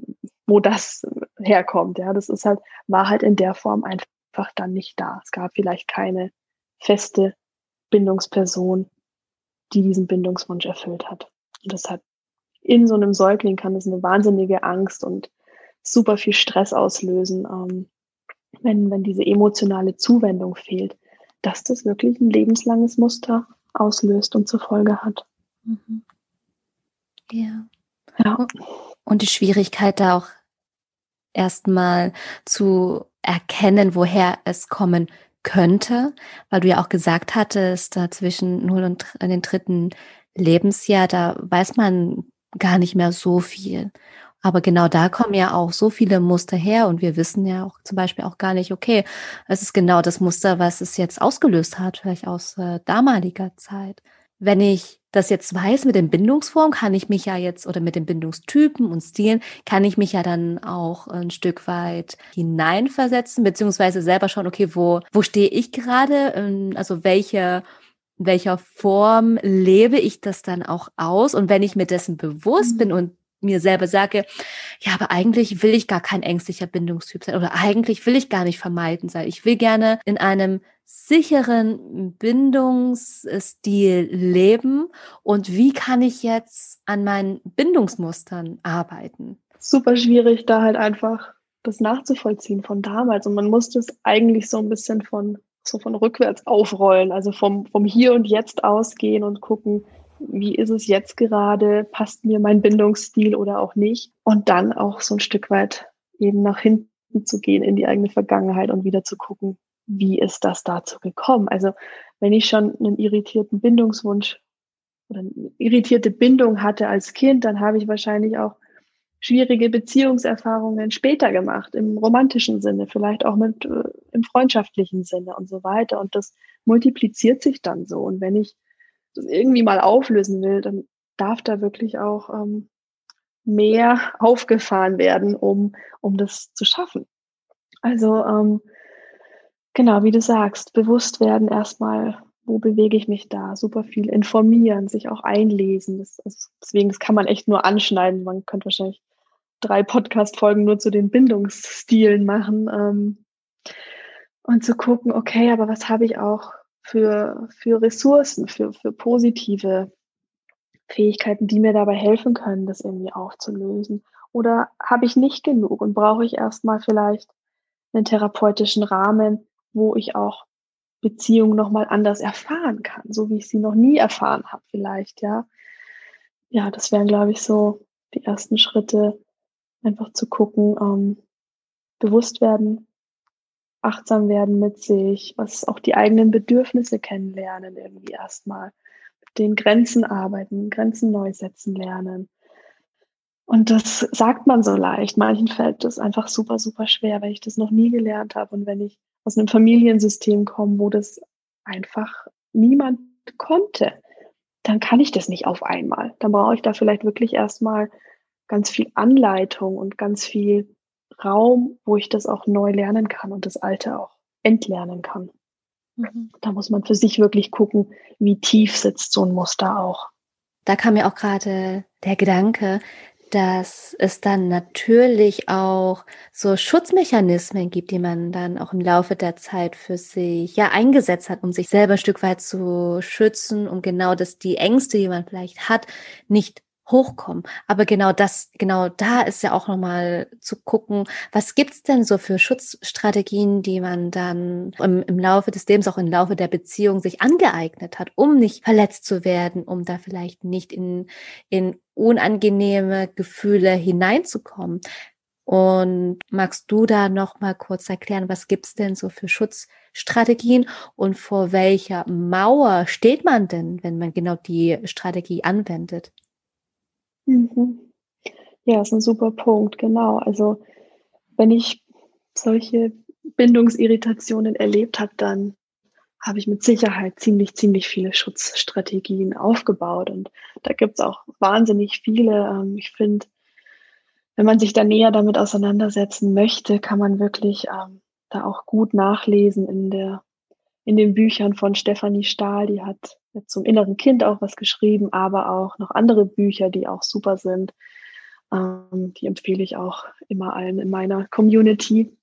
Speaker 2: wo das herkommt. Ja, das ist halt, war halt in der Form einfach dann nicht da. Es gab vielleicht keine feste Bindungsperson, die diesen Bindungswunsch erfüllt hat. Und deshalb in so einem Säugling kann es eine wahnsinnige Angst und super viel Stress auslösen, ähm, wenn, wenn diese emotionale Zuwendung fehlt, dass das wirklich ein lebenslanges Muster auslöst und zur Folge hat. Mhm.
Speaker 1: Ja. ja. Und die Schwierigkeit da auch erstmal zu erkennen, woher es kommen könnte, weil du ja auch gesagt hattest, da zwischen 0 und den dritten Lebensjahr, da weiß man gar nicht mehr so viel. Aber genau da kommen ja auch so viele Muster her und wir wissen ja auch zum Beispiel auch gar nicht, okay, es ist genau das Muster, was es jetzt ausgelöst hat, vielleicht aus äh, damaliger Zeit. Wenn ich das jetzt weiß mit den Bindungsformen, kann ich mich ja jetzt oder mit den Bindungstypen und Stilen, kann ich mich ja dann auch ein Stück weit hineinversetzen, beziehungsweise selber schauen, okay, wo, wo stehe ich gerade, ähm, also welche in welcher Form lebe ich das dann auch aus? Und wenn ich mir dessen bewusst mhm. bin und mir selber sage, ja, aber eigentlich will ich gar kein ängstlicher Bindungstyp sein oder eigentlich will ich gar nicht vermeiden sein. Ich will gerne in einem sicheren Bindungsstil leben und wie kann ich jetzt an meinen Bindungsmustern arbeiten?
Speaker 2: Super schwierig, da halt einfach das nachzuvollziehen von damals und man muss das eigentlich so ein bisschen von so von rückwärts aufrollen, also vom, vom Hier und Jetzt ausgehen und gucken, wie ist es jetzt gerade, passt mir mein Bindungsstil oder auch nicht. Und dann auch so ein Stück weit eben nach hinten zu gehen in die eigene Vergangenheit und wieder zu gucken, wie ist das dazu gekommen. Also wenn ich schon einen irritierten Bindungswunsch oder eine irritierte Bindung hatte als Kind, dann habe ich wahrscheinlich auch schwierige Beziehungserfahrungen später gemacht, im romantischen Sinne, vielleicht auch mit äh, im freundschaftlichen Sinne und so weiter. Und das multipliziert sich dann so. Und wenn ich das irgendwie mal auflösen will, dann darf da wirklich auch ähm, mehr aufgefahren werden, um, um das zu schaffen. Also ähm, genau, wie du sagst, bewusst werden erstmal, wo bewege ich mich da, super viel informieren, sich auch einlesen. Das, das, deswegen, das kann man echt nur anschneiden. Man könnte wahrscheinlich drei Podcast-Folgen nur zu den Bindungsstilen machen. Ähm, und zu gucken, okay, aber was habe ich auch für, für Ressourcen, für, für positive Fähigkeiten, die mir dabei helfen können, das irgendwie aufzulösen? Oder habe ich nicht genug und brauche ich erstmal vielleicht einen therapeutischen Rahmen, wo ich auch Beziehungen nochmal anders erfahren kann, so wie ich sie noch nie erfahren habe, vielleicht, ja. Ja, das wären, glaube ich, so die ersten Schritte, einfach zu gucken, ähm, bewusst werden, achtsam werden mit sich, was auch die eigenen Bedürfnisse kennenlernen irgendwie erstmal, mit den Grenzen arbeiten, Grenzen neu setzen lernen. Und das sagt man so leicht. Manchen fällt das einfach super, super schwer, weil ich das noch nie gelernt habe. Und wenn ich aus einem Familiensystem komme, wo das einfach niemand konnte, dann kann ich das nicht auf einmal. Dann brauche ich da vielleicht wirklich erstmal ganz viel Anleitung und ganz viel Raum, wo ich das auch neu lernen kann und das Alte auch entlernen kann. Mhm. Da muss man für sich wirklich gucken, wie tief sitzt so ein Muster auch.
Speaker 1: Da kam mir auch gerade der Gedanke, dass es dann natürlich auch so Schutzmechanismen gibt, die man dann auch im Laufe der Zeit für sich ja eingesetzt hat, um sich selber ein Stück weit zu schützen, um genau das, die Ängste, die man vielleicht hat, nicht hochkommen. Aber genau das, genau da ist ja auch nochmal zu gucken, was gibt's denn so für Schutzstrategien, die man dann im, im Laufe des Lebens, auch im Laufe der Beziehung sich angeeignet hat, um nicht verletzt zu werden, um da vielleicht nicht in, in unangenehme Gefühle hineinzukommen. Und magst du da noch mal kurz erklären, was gibt's denn so für Schutzstrategien und vor welcher Mauer steht man denn, wenn man genau die Strategie anwendet?
Speaker 2: Mhm. Ja, ist ein super Punkt, genau. Also wenn ich solche Bindungsirritationen erlebt habe, dann habe ich mit Sicherheit ziemlich, ziemlich viele Schutzstrategien aufgebaut. Und da gibt es auch wahnsinnig viele. Ähm, ich finde, wenn man sich da näher damit auseinandersetzen möchte, kann man wirklich ähm, da auch gut nachlesen in der in den Büchern von Stefanie Stahl. Die hat zum inneren Kind auch was geschrieben, aber auch noch andere Bücher, die auch super sind. Ähm, die empfehle ich auch immer allen in meiner Community.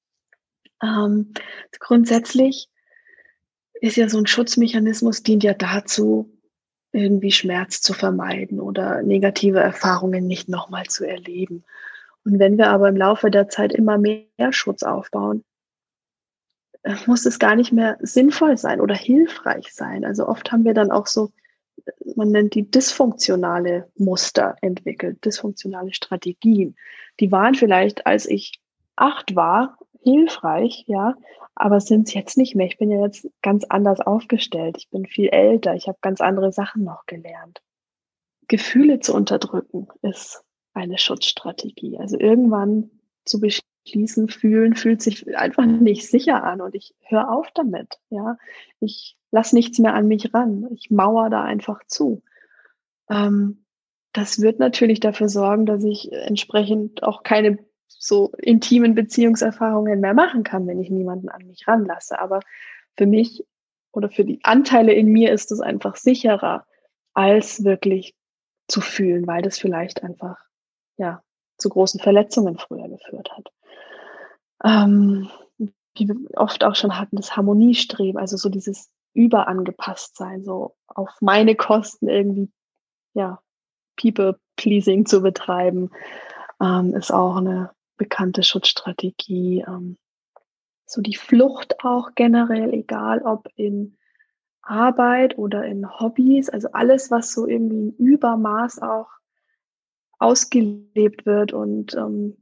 Speaker 2: Ähm, grundsätzlich ist ja so ein Schutzmechanismus, dient ja dazu, irgendwie Schmerz zu vermeiden oder negative Erfahrungen nicht nochmal zu erleben. Und wenn wir aber im Laufe der Zeit immer mehr Schutz aufbauen, muss es gar nicht mehr sinnvoll sein oder hilfreich sein. Also oft haben wir dann auch so, man nennt die dysfunktionale Muster entwickelt, dysfunktionale Strategien. Die waren vielleicht, als ich acht war, hilfreich, ja, aber sind es jetzt nicht mehr. Ich bin ja jetzt ganz anders aufgestellt. Ich bin viel älter. Ich habe ganz andere Sachen noch gelernt. Gefühle zu unterdrücken ist eine Schutzstrategie. Also irgendwann zu beschließen, fühlen, fühlt sich einfach nicht sicher an und ich höre auf damit. Ja, ich lasse nichts mehr an mich ran. Ich mauer da einfach zu. Ähm, das wird natürlich dafür sorgen, dass ich entsprechend auch keine so intimen Beziehungserfahrungen mehr machen kann, wenn ich niemanden an mich ranlasse. Aber für mich oder für die Anteile in mir ist es einfach sicherer, als wirklich zu fühlen, weil das vielleicht einfach ja zu großen Verletzungen früher geführt hat. Ähm, wie wir oft auch schon hatten, das Harmoniestreben, also so dieses überangepasst sein, so auf meine Kosten irgendwie, ja, People-Pleasing zu betreiben, ähm, ist auch eine bekannte Schutzstrategie. Ähm, so die Flucht auch generell, egal ob in Arbeit oder in Hobbys, also alles, was so irgendwie im Übermaß auch ausgelebt wird und ähm,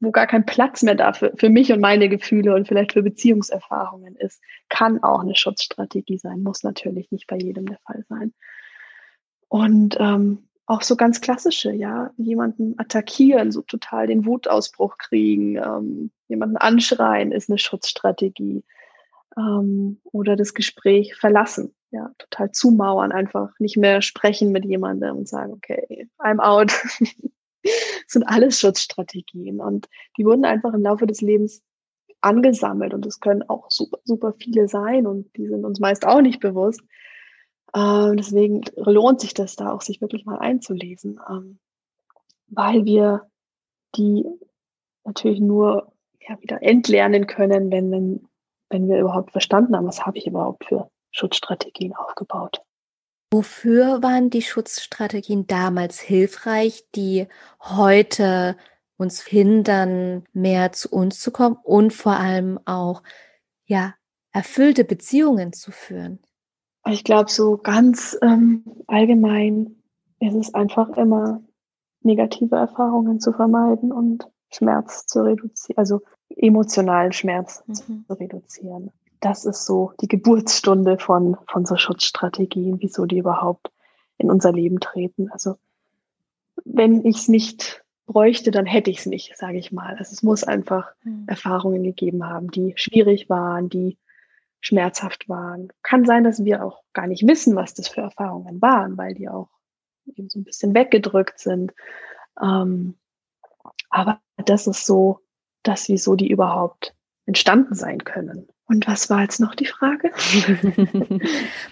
Speaker 2: wo gar kein Platz mehr dafür für mich und meine Gefühle und vielleicht für Beziehungserfahrungen ist, kann auch eine Schutzstrategie sein, muss natürlich nicht bei jedem der Fall sein. Und ähm, auch so ganz klassische, ja, jemanden attackieren, so total den Wutausbruch kriegen, ähm, jemanden anschreien ist eine Schutzstrategie ähm, oder das Gespräch verlassen, ja, total zumauern, einfach nicht mehr sprechen mit jemandem und sagen, okay, I'm out. das sind alles Schutzstrategien und die wurden einfach im Laufe des Lebens angesammelt und es können auch super, super viele sein und die sind uns meist auch nicht bewusst. Ähm, deswegen lohnt sich das da auch, sich wirklich mal einzulesen, ähm, weil wir die natürlich nur ja, wieder entlernen können, wenn, wenn, wenn wir überhaupt verstanden haben, was habe ich überhaupt für Schutzstrategien aufgebaut.
Speaker 1: Wofür waren die Schutzstrategien damals hilfreich, die heute uns hindern, mehr zu uns zu kommen und vor allem auch ja erfüllte Beziehungen zu führen?
Speaker 2: Ich glaube, so ganz ähm, allgemein ist es einfach immer, negative Erfahrungen zu vermeiden und Schmerz zu reduzieren, also emotionalen Schmerz mhm. zu reduzieren. Das ist so die Geburtsstunde von, von so Schutzstrategien, wieso die überhaupt in unser Leben treten. Also wenn ich es nicht bräuchte, dann hätte ich es nicht, sage ich mal. Also es muss einfach mhm. Erfahrungen gegeben haben, die schwierig waren, die schmerzhaft waren. Kann sein, dass wir auch gar nicht wissen, was das für Erfahrungen waren, weil die auch eben so ein bisschen weggedrückt sind. Ähm, aber das ist so, dass wieso die überhaupt entstanden sein können. Und was war jetzt noch die Frage?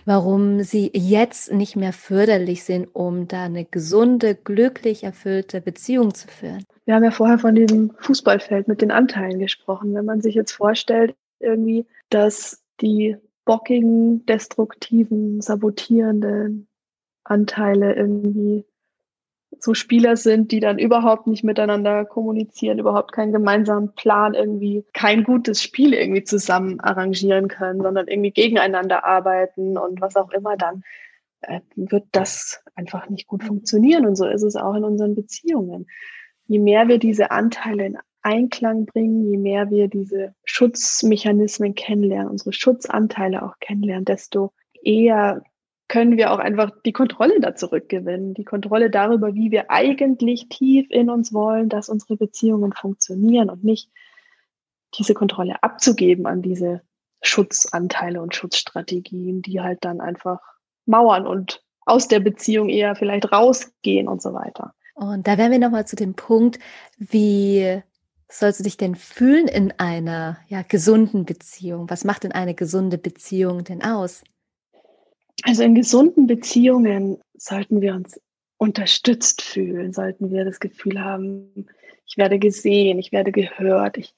Speaker 1: Warum sie jetzt nicht mehr förderlich sind, um da eine gesunde, glücklich erfüllte Beziehung zu führen.
Speaker 2: Wir haben ja vorher von diesem Fußballfeld mit den Anteilen gesprochen. Wenn man sich jetzt vorstellt, irgendwie, dass die bockigen, destruktiven, sabotierenden Anteile irgendwie so Spieler sind, die dann überhaupt nicht miteinander kommunizieren, überhaupt keinen gemeinsamen Plan, irgendwie kein gutes Spiel irgendwie zusammen arrangieren können, sondern irgendwie gegeneinander arbeiten und was auch immer, dann äh, wird das einfach nicht gut funktionieren. Und so ist es auch in unseren Beziehungen. Je mehr wir diese Anteile in Einklang bringen, je mehr wir diese Schutzmechanismen kennenlernen, unsere Schutzanteile auch kennenlernen, desto eher können wir auch einfach die Kontrolle da zurückgewinnen. Die Kontrolle darüber, wie wir eigentlich tief in uns wollen, dass unsere Beziehungen funktionieren und nicht diese Kontrolle abzugeben an diese Schutzanteile und Schutzstrategien, die halt dann einfach mauern und aus der Beziehung eher vielleicht rausgehen und so weiter.
Speaker 1: Und da wären wir nochmal zu dem Punkt, wie sollst du dich denn fühlen in einer ja, gesunden Beziehung? Was macht denn eine gesunde Beziehung denn aus?
Speaker 2: Also in gesunden Beziehungen sollten wir uns unterstützt fühlen, sollten wir das Gefühl haben, ich werde gesehen, ich werde gehört, ich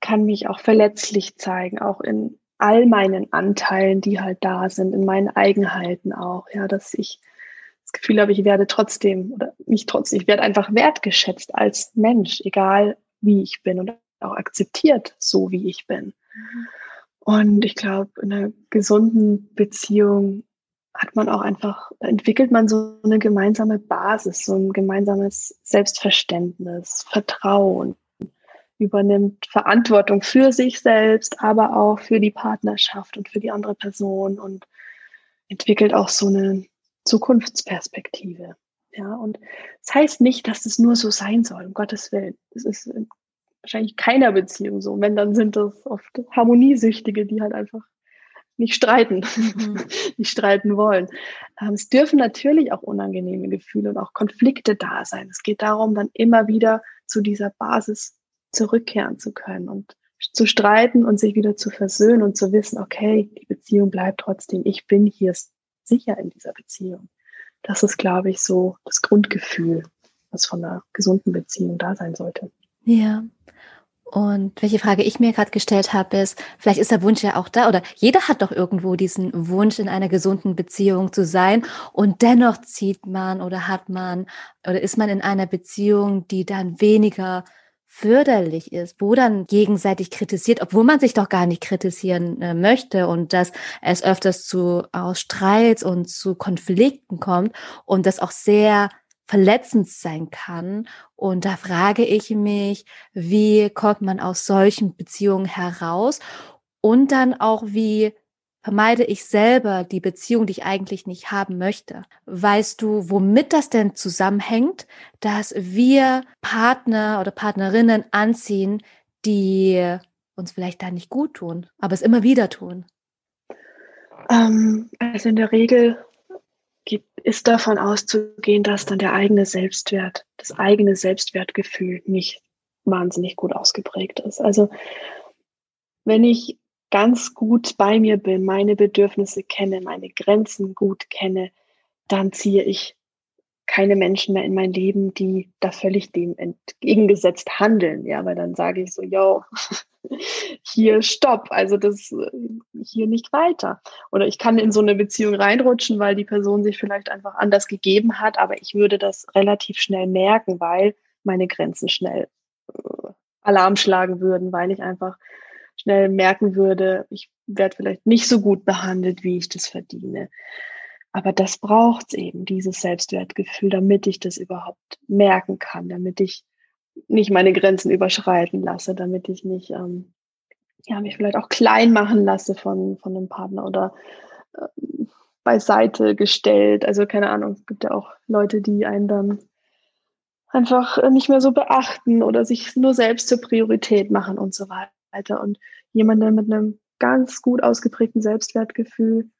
Speaker 2: kann mich auch verletzlich zeigen, auch in all meinen Anteilen, die halt da sind, in meinen Eigenheiten auch, ja, dass ich das Gefühl habe, ich werde trotzdem oder nicht trotzdem, ich werde einfach wertgeschätzt als Mensch, egal wie ich bin und auch akzeptiert, so wie ich bin. Mhm. Und ich glaube, in einer gesunden Beziehung hat man auch einfach, entwickelt man so eine gemeinsame Basis, so ein gemeinsames Selbstverständnis, Vertrauen, übernimmt Verantwortung für sich selbst, aber auch für die Partnerschaft und für die andere Person und entwickelt auch so eine Zukunftsperspektive. Ja, und das heißt nicht, dass das nur so sein soll, um Gottes Willen. Das ist wahrscheinlich keiner Beziehung so. Wenn, dann sind das oft Harmoniesüchtige, die halt einfach nicht streiten, mhm. nicht streiten wollen. Ähm, es dürfen natürlich auch unangenehme Gefühle und auch Konflikte da sein. Es geht darum, dann immer wieder zu dieser Basis zurückkehren zu können und zu streiten und sich wieder zu versöhnen und zu wissen, okay, die Beziehung bleibt trotzdem, ich bin hier sicher in dieser Beziehung. Das ist, glaube ich, so das Grundgefühl, was von einer gesunden Beziehung da sein sollte.
Speaker 1: Ja, und welche Frage ich mir gerade gestellt habe, ist, vielleicht ist der Wunsch ja auch da oder jeder hat doch irgendwo diesen Wunsch, in einer gesunden Beziehung zu sein und dennoch zieht man oder hat man oder ist man in einer Beziehung, die dann weniger förderlich ist, wo dann gegenseitig kritisiert, obwohl man sich doch gar nicht kritisieren äh, möchte und dass es öfters zu aus Streits und zu Konflikten kommt und das auch sehr verletzend sein kann. Und da frage ich mich, wie kommt man aus solchen Beziehungen heraus? Und dann auch, wie vermeide ich selber die Beziehung, die ich eigentlich nicht haben möchte? Weißt du, womit das denn zusammenhängt, dass wir Partner oder Partnerinnen anziehen, die uns vielleicht da nicht gut tun, aber es immer wieder tun?
Speaker 2: Ähm, also in der Regel ist davon auszugehen, dass dann der eigene Selbstwert, das eigene Selbstwertgefühl nicht wahnsinnig gut ausgeprägt ist. Also wenn ich ganz gut bei mir bin, meine Bedürfnisse kenne, meine Grenzen gut kenne, dann ziehe ich keine Menschen mehr in mein Leben, die da völlig dem entgegengesetzt handeln. Ja, weil dann sage ich so, yo, hier stopp, also das hier nicht weiter. Oder ich kann in so eine Beziehung reinrutschen, weil die Person sich vielleicht einfach anders gegeben hat, aber ich würde das relativ schnell merken, weil meine Grenzen schnell äh, Alarm schlagen würden, weil ich einfach schnell merken würde, ich werde vielleicht nicht so gut behandelt, wie ich das verdiene. Aber das braucht eben, dieses Selbstwertgefühl, damit ich das überhaupt merken kann, damit ich nicht meine Grenzen überschreiten lasse, damit ich nicht ähm, ja, mich vielleicht auch klein machen lasse von, von einem Partner oder äh, beiseite gestellt. Also keine Ahnung, es gibt ja auch Leute, die einen dann einfach nicht mehr so beachten oder sich nur selbst zur Priorität machen und so weiter. Und jemand, der mit einem ganz gut ausgeprägten Selbstwertgefühl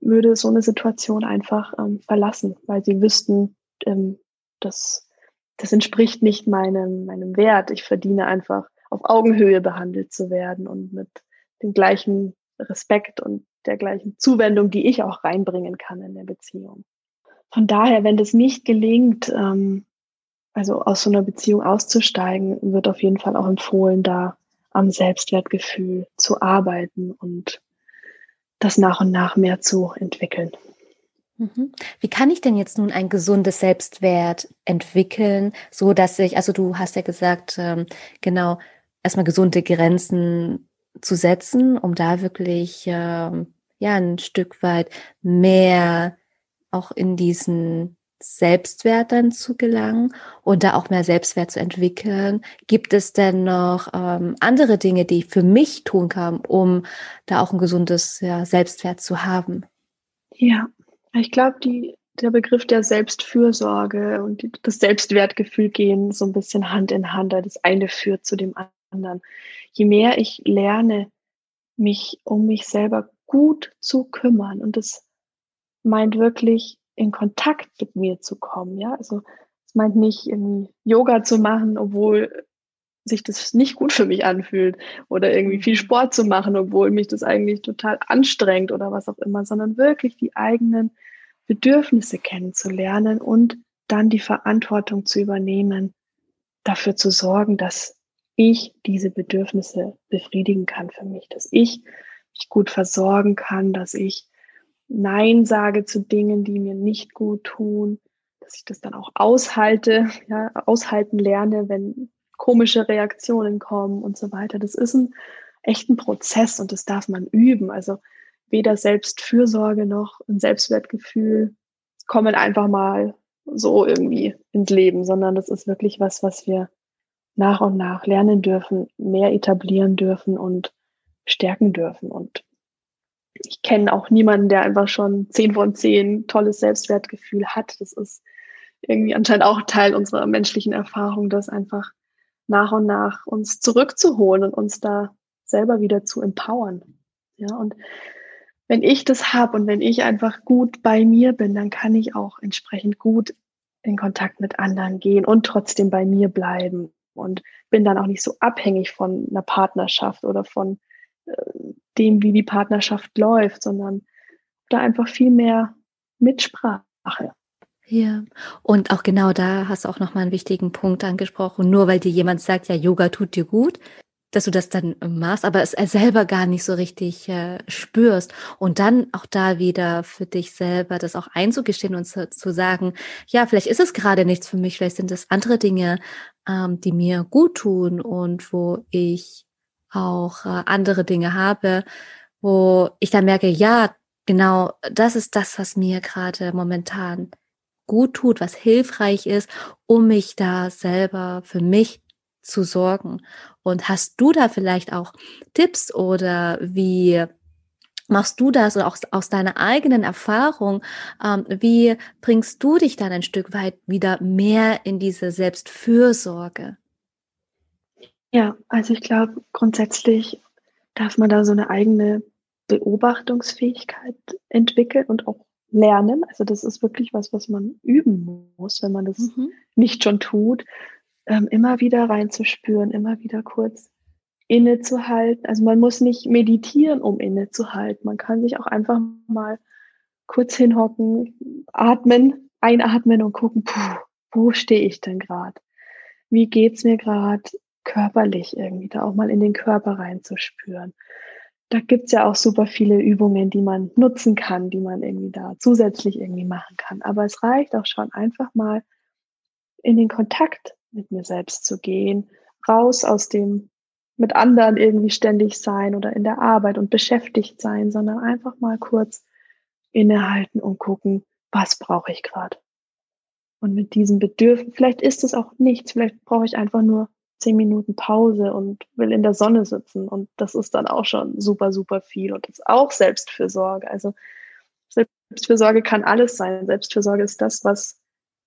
Speaker 2: würde so eine Situation einfach ähm, verlassen, weil sie wüssten, ähm, dass das entspricht nicht meinem, meinem Wert. Ich verdiene einfach auf Augenhöhe behandelt zu werden und mit dem gleichen Respekt und der gleichen Zuwendung, die ich auch reinbringen kann in der Beziehung. Von daher, wenn das nicht gelingt, ähm, also aus so einer Beziehung auszusteigen, wird auf jeden Fall auch empfohlen, da am Selbstwertgefühl zu arbeiten und das nach und nach mehr zu entwickeln.
Speaker 1: Mhm. Wie kann ich denn jetzt nun ein gesundes Selbstwert entwickeln, so dass ich, also du hast ja gesagt, ähm, genau, erstmal gesunde Grenzen zu setzen, um da wirklich ähm, ja ein Stück weit mehr auch in diesen Selbstwert dann zu gelangen und da auch mehr Selbstwert zu entwickeln. Gibt es denn noch ähm, andere Dinge, die ich für mich tun kann, um da auch ein gesundes ja, Selbstwert zu haben?
Speaker 2: Ja, Ich glaube, der Begriff der Selbstfürsorge und die, das Selbstwertgefühl gehen so ein bisschen Hand in Hand. Das eine führt zu dem anderen. Je mehr ich lerne, mich um mich selber gut zu kümmern und das meint wirklich in Kontakt mit mir zu kommen, ja, also es meint nicht irgendwie Yoga zu machen, obwohl sich das nicht gut für mich anfühlt oder irgendwie viel Sport zu machen, obwohl mich das eigentlich total anstrengt oder was auch immer, sondern wirklich die eigenen Bedürfnisse kennenzulernen und dann die Verantwortung zu übernehmen, dafür zu sorgen, dass ich diese Bedürfnisse befriedigen kann für mich, dass ich mich gut versorgen kann, dass ich Nein sage zu Dingen, die mir nicht gut tun, dass ich das dann auch aushalte, ja, aushalten lerne, wenn komische Reaktionen kommen und so weiter. Das ist ein echten Prozess und das darf man üben. Also weder Selbstfürsorge noch ein Selbstwertgefühl kommen einfach mal so irgendwie ins Leben, sondern das ist wirklich was, was wir nach und nach lernen dürfen, mehr etablieren dürfen und stärken dürfen. Und ich kenne auch niemanden, der einfach schon zehn von zehn tolles Selbstwertgefühl hat. Das ist irgendwie anscheinend auch Teil unserer menschlichen Erfahrung, das einfach nach und nach uns zurückzuholen und uns da selber wieder zu empowern. Ja, und wenn ich das habe und wenn ich einfach gut bei mir bin, dann kann ich auch entsprechend gut in Kontakt mit anderen gehen und trotzdem bei mir bleiben und bin dann auch nicht so abhängig von einer Partnerschaft oder von äh, dem, wie die Partnerschaft läuft, sondern da einfach viel mehr Mitsprache.
Speaker 1: Ja, und auch genau da hast du auch nochmal einen wichtigen Punkt angesprochen. Nur weil dir jemand sagt, ja, Yoga tut dir gut, dass du das dann machst, aber es selber gar nicht so richtig äh, spürst. Und dann auch da wieder für dich selber das auch einzugestehen und zu, zu sagen, ja, vielleicht ist es gerade nichts für mich, vielleicht sind es andere Dinge, ähm, die mir gut tun und wo ich auch äh, andere Dinge habe, wo ich dann merke, ja, genau, das ist das, was mir gerade momentan gut tut, was hilfreich ist, um mich da selber für mich zu sorgen. Und hast du da vielleicht auch Tipps oder wie machst du das oder auch aus deiner eigenen Erfahrung, ähm, wie bringst du dich dann ein Stück weit wieder mehr in diese Selbstfürsorge?
Speaker 2: Ja, also ich glaube, grundsätzlich darf man da so eine eigene Beobachtungsfähigkeit entwickeln und auch lernen. Also das ist wirklich was, was man üben muss, wenn man das mhm. nicht schon tut. Ähm, immer wieder reinzuspüren, immer wieder kurz innezuhalten. Also man muss nicht meditieren, um innezuhalten. Man kann sich auch einfach mal kurz hinhocken, atmen, einatmen und gucken, puh, wo stehe ich denn gerade? Wie geht's mir gerade körperlich irgendwie, da auch mal in den Körper reinzuspüren da gibt's ja auch super viele Übungen, die man nutzen kann, die man irgendwie da zusätzlich irgendwie machen kann. Aber es reicht auch schon einfach mal in den Kontakt mit mir selbst zu gehen, raus aus dem mit anderen irgendwie ständig sein oder in der Arbeit und beschäftigt sein, sondern einfach mal kurz innehalten und gucken, was brauche ich gerade. Und mit diesem Bedürfnis, vielleicht ist es auch nichts, vielleicht brauche ich einfach nur zehn Minuten Pause und will in der Sonne sitzen. Und das ist dann auch schon super, super viel. Und das ist auch Selbstfürsorge. Also Selbstfürsorge kann alles sein. Selbstfürsorge ist das, was,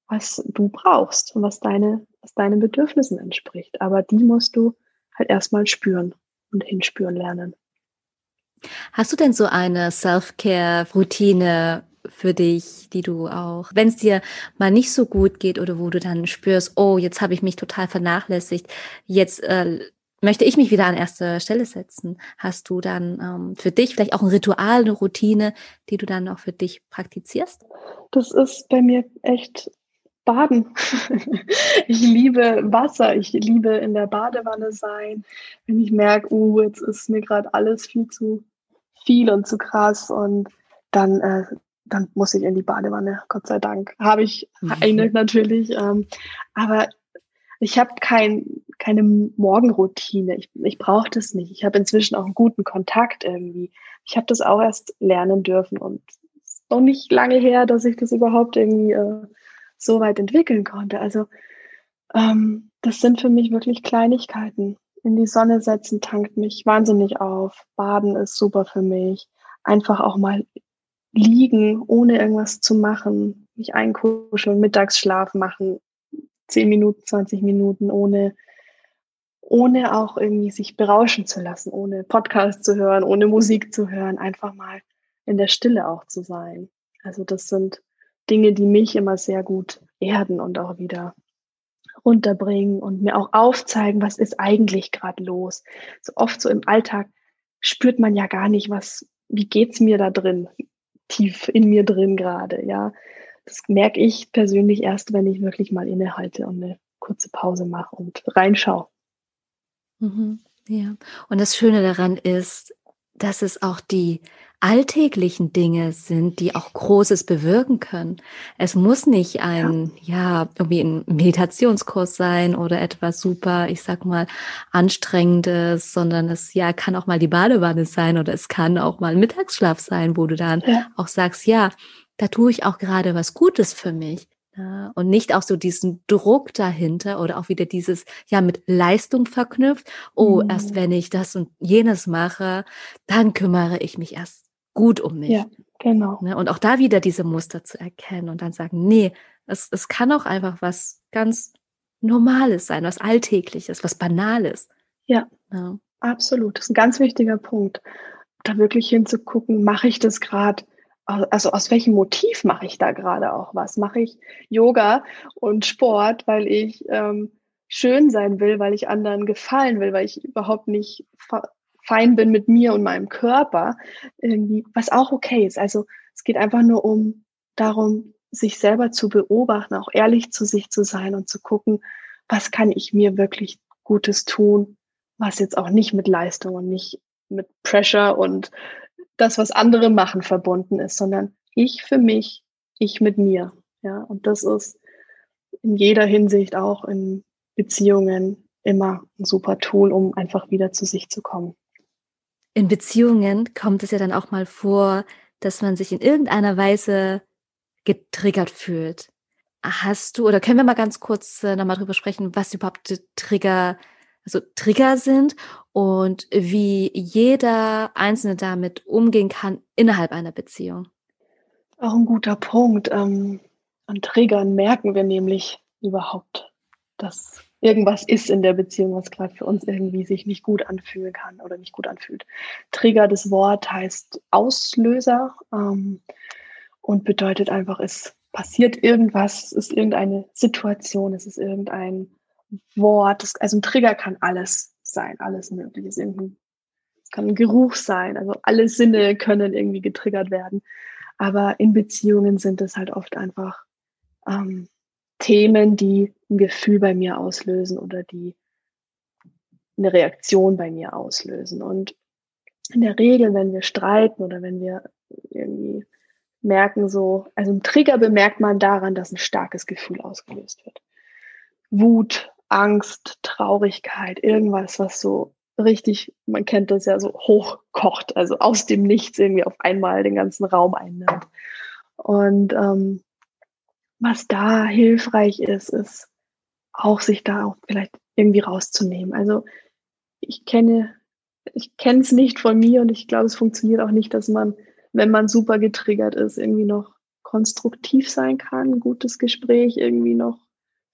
Speaker 2: was du brauchst und was deine, was deinen Bedürfnissen entspricht. Aber die musst du halt erstmal spüren und hinspüren lernen.
Speaker 1: Hast du denn so eine Self-Care-Routine, für dich, die du auch, wenn es dir mal nicht so gut geht oder wo du dann spürst, oh, jetzt habe ich mich total vernachlässigt, jetzt äh, möchte ich mich wieder an erste Stelle setzen. Hast du dann ähm, für dich vielleicht auch ein Ritual, eine Routine, die du dann auch für dich praktizierst?
Speaker 2: Das ist bei mir echt Baden. ich liebe Wasser, ich liebe in der Badewanne sein. Wenn ich merke, uh, jetzt ist mir gerade alles viel zu viel und zu krass und dann äh, dann muss ich in die Badewanne, Gott sei Dank. Habe ich mhm. eine natürlich. Ähm, aber ich habe kein, keine Morgenroutine. Ich, ich brauche das nicht. Ich habe inzwischen auch einen guten Kontakt irgendwie. Ich habe das auch erst lernen dürfen und es ist noch nicht lange her, dass ich das überhaupt irgendwie äh, so weit entwickeln konnte. Also ähm, das sind für mich wirklich Kleinigkeiten. In die Sonne setzen tankt mich wahnsinnig auf. Baden ist super für mich. Einfach auch mal liegen, ohne irgendwas zu machen, mich einkuscheln, Mittagsschlaf machen, 10 Minuten, 20 Minuten, ohne, ohne auch irgendwie sich berauschen zu lassen, ohne Podcast zu hören, ohne Musik zu hören, einfach mal in der Stille auch zu sein. Also das sind Dinge, die mich immer sehr gut erden und auch wieder runterbringen und mir auch aufzeigen, was ist eigentlich gerade los. So oft so im Alltag spürt man ja gar nicht, was, wie geht's mir da drin, tief in mir drin gerade, ja. Das merke ich persönlich erst, wenn ich wirklich mal innehalte und eine kurze Pause mache und reinschaue.
Speaker 1: Mhm, ja. Und das Schöne daran ist, dass es auch die alltäglichen Dinge sind, die auch Großes bewirken können. Es muss nicht ein, ja, ja irgendwie ein Meditationskurs sein oder etwas super, ich sag mal, anstrengendes, sondern es ja kann auch mal die Badewanne sein oder es kann auch mal ein Mittagsschlaf sein, wo du dann ja. auch sagst, ja, da tue ich auch gerade was Gutes für mich. Ja, und nicht auch so diesen Druck dahinter oder auch wieder dieses, ja, mit Leistung verknüpft. Oh, mhm. erst wenn ich das und jenes mache, dann kümmere ich mich erst gut um mich.
Speaker 2: Ja, genau.
Speaker 1: Ne? Und auch da wieder diese Muster zu erkennen und dann sagen, nee, es, es kann auch einfach was ganz Normales sein, was Alltägliches, was Banales.
Speaker 2: Ja, ja. absolut. Das ist ein ganz wichtiger Punkt, da wirklich hinzugucken, mache ich das gerade also aus welchem Motiv mache ich da gerade auch was? Mache ich Yoga und Sport, weil ich ähm, schön sein will, weil ich anderen gefallen will, weil ich überhaupt nicht fein bin mit mir und meinem Körper, irgendwie, was auch okay ist. Also es geht einfach nur um darum, sich selber zu beobachten, auch ehrlich zu sich zu sein und zu gucken, was kann ich mir wirklich Gutes tun, was jetzt auch nicht mit Leistung und nicht mit Pressure und das, was andere machen, verbunden ist, sondern ich für mich, ich mit mir. Ja, und das ist in jeder Hinsicht auch in Beziehungen immer ein super Tool, um einfach wieder zu sich zu kommen
Speaker 1: in Beziehungen kommt es ja dann auch mal vor, dass man sich in irgendeiner Weise getriggert fühlt. Hast du, oder können wir mal ganz kurz äh, nochmal drüber sprechen, was überhaupt Trigger, also Trigger sind und wie jeder Einzelne damit umgehen kann innerhalb einer Beziehung?
Speaker 2: Auch ein guter Punkt. Ähm, an Triggern merken wir nämlich überhaupt, dass irgendwas ist in der Beziehung, was gerade für uns irgendwie sich nicht gut anfühlen kann oder nicht gut anfühlt. Trigger, das Wort heißt Auslöser ähm, und bedeutet einfach, es passiert irgendwas, es ist irgendeine Situation, es ist irgendein Wort. Das, also ein Trigger kann alles sein, alles mögliche. Es, es kann ein Geruch sein, also alle Sinne können irgendwie getriggert werden. Aber in Beziehungen sind es halt oft einfach ähm, Themen, die ein Gefühl bei mir auslösen oder die eine Reaktion bei mir auslösen. Und in der Regel, wenn wir streiten oder wenn wir irgendwie merken so, also ein Trigger bemerkt man daran, dass ein starkes Gefühl ausgelöst wird. Wut, Angst, Traurigkeit, irgendwas, was so richtig, man kennt das ja so hochkocht, also aus dem Nichts irgendwie auf einmal den ganzen Raum einnimmt. Und ähm, was da hilfreich ist, ist auch sich da auch vielleicht irgendwie rauszunehmen. Also ich kenne, ich kenne es nicht von mir und ich glaube, es funktioniert auch nicht, dass man, wenn man super getriggert ist, irgendwie noch konstruktiv sein kann, gutes Gespräch irgendwie noch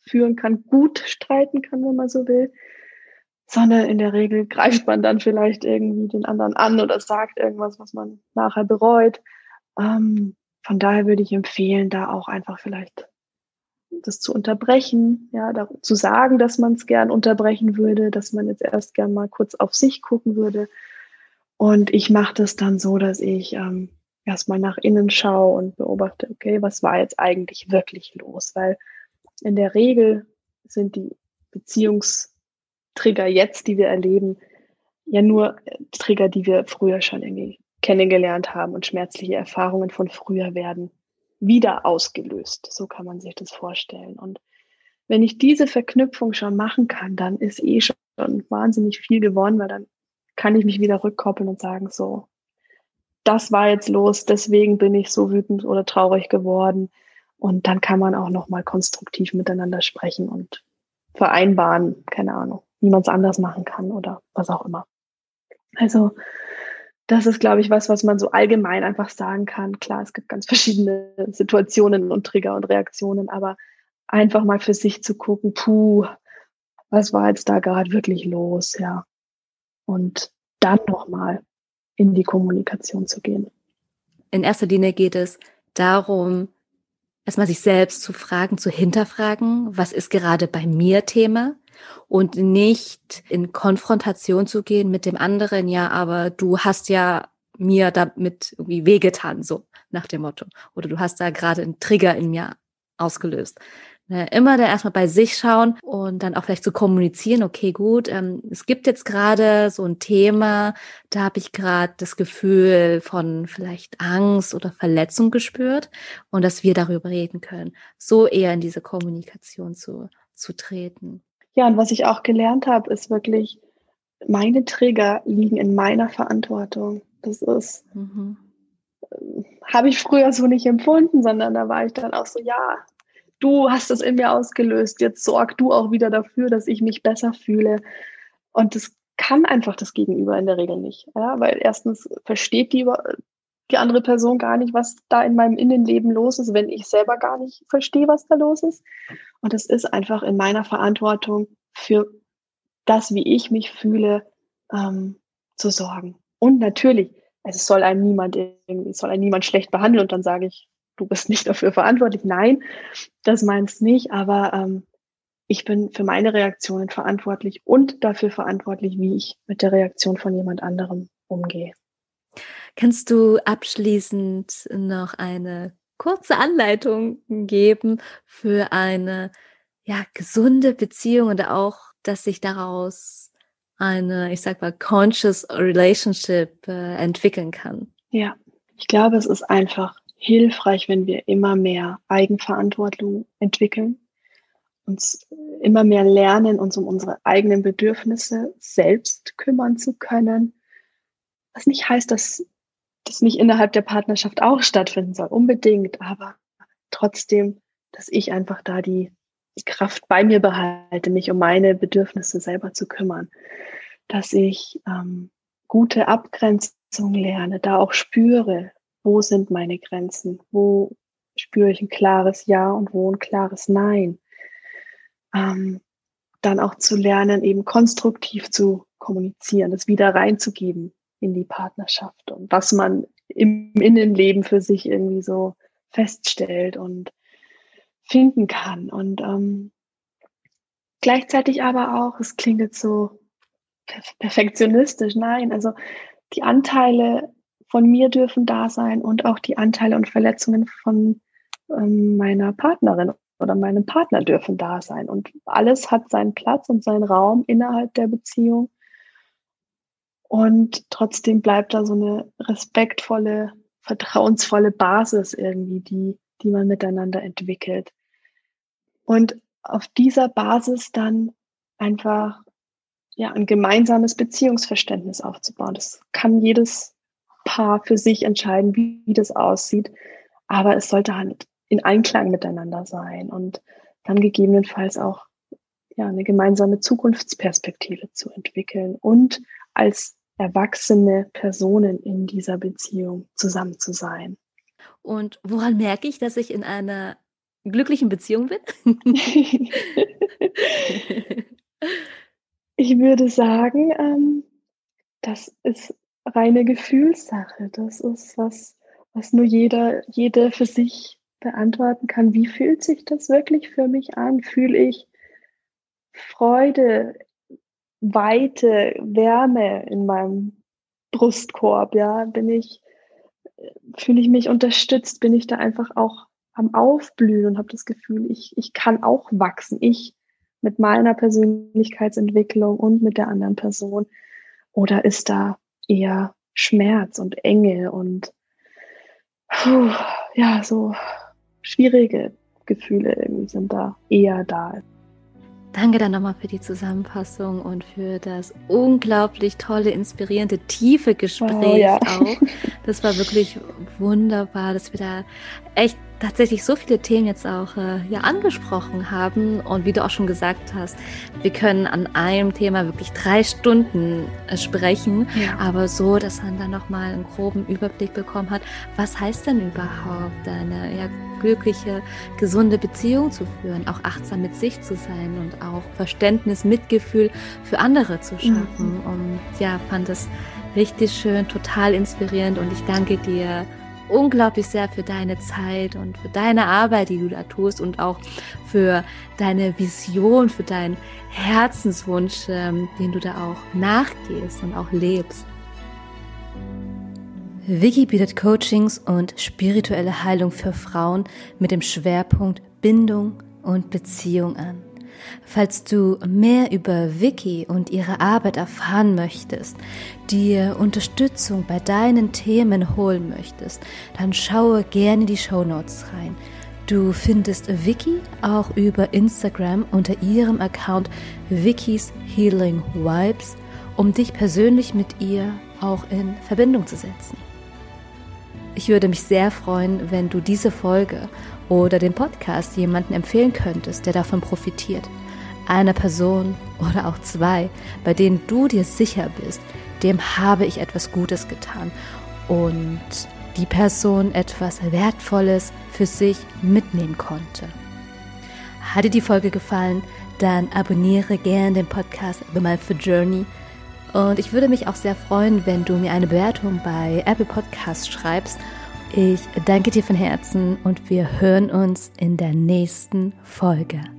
Speaker 2: führen kann, gut streiten kann, wenn man so will, sondern in der Regel greift man dann vielleicht irgendwie den anderen an oder sagt irgendwas, was man nachher bereut. Ähm, von daher würde ich empfehlen, da auch einfach vielleicht das zu unterbrechen, ja, da, zu sagen, dass man es gern unterbrechen würde, dass man jetzt erst gern mal kurz auf sich gucken würde. Und ich mache das dann so, dass ich ähm, erstmal nach innen schaue und beobachte, okay, was war jetzt eigentlich wirklich los? Weil in der Regel sind die Beziehungstrigger jetzt, die wir erleben, ja nur Trigger, die wir früher schon irgendwie kennengelernt haben und schmerzliche Erfahrungen von früher werden wieder ausgelöst. So kann man sich das vorstellen. Und wenn ich diese Verknüpfung schon machen kann, dann ist eh schon wahnsinnig viel gewonnen, weil dann kann ich mich wieder rückkoppeln und sagen, so, das war jetzt los, deswegen bin ich so wütend oder traurig geworden. Und dann kann man auch nochmal konstruktiv miteinander sprechen und vereinbaren, keine Ahnung, wie man es anders machen kann oder was auch immer. Also das ist, glaube ich, was, was man so allgemein einfach sagen kann. Klar, es gibt ganz verschiedene Situationen und Trigger und Reaktionen, aber einfach mal für sich zu gucken, puh, was war jetzt da gerade wirklich los, ja. Und dann nochmal in die Kommunikation zu gehen.
Speaker 1: In erster Linie geht es darum, erstmal sich selbst zu fragen, zu hinterfragen, was ist gerade bei mir Thema und nicht in Konfrontation zu gehen mit dem anderen, ja, aber du hast ja mir damit irgendwie wehgetan, so nach dem Motto. Oder du hast da gerade einen Trigger in mir ausgelöst. Ne, immer da erstmal bei sich schauen und dann auch vielleicht zu so kommunizieren, okay, gut, ähm, es gibt jetzt gerade so ein Thema, da habe ich gerade das Gefühl von vielleicht Angst oder Verletzung gespürt und dass wir darüber reden können. So eher in diese Kommunikation zu, zu treten.
Speaker 2: Ja, und was ich auch gelernt habe, ist wirklich, meine Trigger liegen in meiner Verantwortung. Das ist, mhm. Äh, habe ich früher so nicht empfunden, sondern da war ich dann auch so, ja, du hast das in mir ausgelöst, jetzt sorg du auch wieder dafür, dass ich mich besser fühle. Und das kann einfach das Gegenüber in der Regel nicht, ja? weil erstens versteht die, die andere Person gar nicht, was da in meinem Innenleben los ist, wenn ich selber gar nicht verstehe, was da los ist. Und es ist einfach in meiner Verantwortung für das, wie ich mich fühle, ähm, zu sorgen. Und natürlich, es soll einem niemand irgendwie, soll einem niemand schlecht behandeln und dann sage ich, du bist nicht dafür verantwortlich. Nein, das meinst nicht, aber ähm, ich bin für meine Reaktionen verantwortlich und dafür verantwortlich, wie ich mit der Reaktion von jemand anderem umgehe.
Speaker 1: Kannst du abschließend noch eine kurze Anleitung geben für eine ja, gesunde Beziehung und auch, dass sich daraus eine, ich sag mal, conscious relationship äh, entwickeln kann?
Speaker 2: Ja, ich glaube, es ist einfach hilfreich, wenn wir immer mehr Eigenverantwortung entwickeln, uns immer mehr lernen, uns um unsere eigenen Bedürfnisse selbst kümmern zu können. Was nicht heißt, dass das nicht innerhalb der Partnerschaft auch stattfinden soll, unbedingt, aber trotzdem, dass ich einfach da die, die Kraft bei mir behalte, mich um meine Bedürfnisse selber zu kümmern, dass ich ähm, gute Abgrenzung lerne, da auch spüre, wo sind meine Grenzen, wo spüre ich ein klares Ja und wo ein klares Nein. Ähm, dann auch zu lernen, eben konstruktiv zu kommunizieren, das wieder reinzugeben in die Partnerschaft und was man im Innenleben für sich irgendwie so feststellt und finden kann. Und ähm, gleichzeitig aber auch, es klingt jetzt so perfektionistisch, nein, also die Anteile von mir dürfen da sein und auch die Anteile und Verletzungen von ähm, meiner Partnerin oder meinem Partner dürfen da sein. Und alles hat seinen Platz und seinen Raum innerhalb der Beziehung. Und trotzdem bleibt da so eine respektvolle, vertrauensvolle Basis irgendwie, die, die man miteinander entwickelt. Und auf dieser Basis dann einfach ja, ein gemeinsames Beziehungsverständnis aufzubauen. Das kann jedes Paar für sich entscheiden, wie, wie das aussieht. Aber es sollte halt in Einklang miteinander sein und dann gegebenenfalls auch ja, eine gemeinsame Zukunftsperspektive zu entwickeln und als erwachsene Personen in dieser Beziehung zusammen zu sein.
Speaker 1: Und woran merke ich, dass ich in einer glücklichen Beziehung bin?
Speaker 2: ich würde sagen, ähm, das ist reine Gefühlssache. Das ist was, was nur jeder, jede für sich beantworten kann. Wie fühlt sich das wirklich für mich an? Fühle ich Freude, Weite, Wärme in meinem Brustkorb? Ja, bin ich, fühle ich mich unterstützt? Bin ich da einfach auch am Aufblühen und habe das Gefühl, ich, ich kann auch wachsen. Ich mit meiner Persönlichkeitsentwicklung und mit der anderen Person. Oder ist da eher Schmerz und Enge und puh, ja, so schwierige Gefühle irgendwie sind da eher da.
Speaker 1: Danke dann nochmal für die Zusammenfassung und für das unglaublich tolle, inspirierende, tiefe Gespräch oh, ja. auch. Das war wirklich wunderbar, dass wir da echt tatsächlich so viele Themen jetzt auch äh, ja, angesprochen haben. Und wie du auch schon gesagt hast, wir können an einem Thema wirklich drei Stunden äh, sprechen, ja. aber so, dass man dann nochmal einen groben Überblick bekommen hat, was heißt denn überhaupt eine ja, glückliche, gesunde Beziehung zu führen, auch achtsam mit sich zu sein und auch Verständnis, Mitgefühl für andere zu schaffen. Mhm. Und ja, fand es richtig schön, total inspirierend und ich danke dir unglaublich sehr für deine Zeit und für deine Arbeit, die du da tust und auch für deine Vision, für deinen Herzenswunsch, ähm, den du da auch nachgehst und auch lebst. Vicky bietet Coachings und spirituelle Heilung für Frauen mit dem Schwerpunkt Bindung und Beziehung an. Falls du mehr über Vicky und ihre Arbeit erfahren möchtest, dir Unterstützung bei deinen Themen holen möchtest, dann schaue gerne die Show Notes rein. Du findest Vicky auch über Instagram unter ihrem Account Vicky's Healing Vibes, um dich persönlich mit ihr auch in Verbindung zu setzen. Ich würde mich sehr freuen, wenn du diese Folge oder den Podcast jemanden empfehlen könntest, der davon profitiert. Eine Person oder auch zwei, bei denen du dir sicher bist, dem habe ich etwas Gutes getan und die Person etwas Wertvolles für sich mitnehmen konnte. Hat dir die Folge gefallen, dann abonniere gerne den Podcast The Mindful Journey. Und ich würde mich auch sehr freuen, wenn du mir eine Bewertung bei Apple Podcasts schreibst ich danke dir von Herzen und wir hören uns in der nächsten Folge.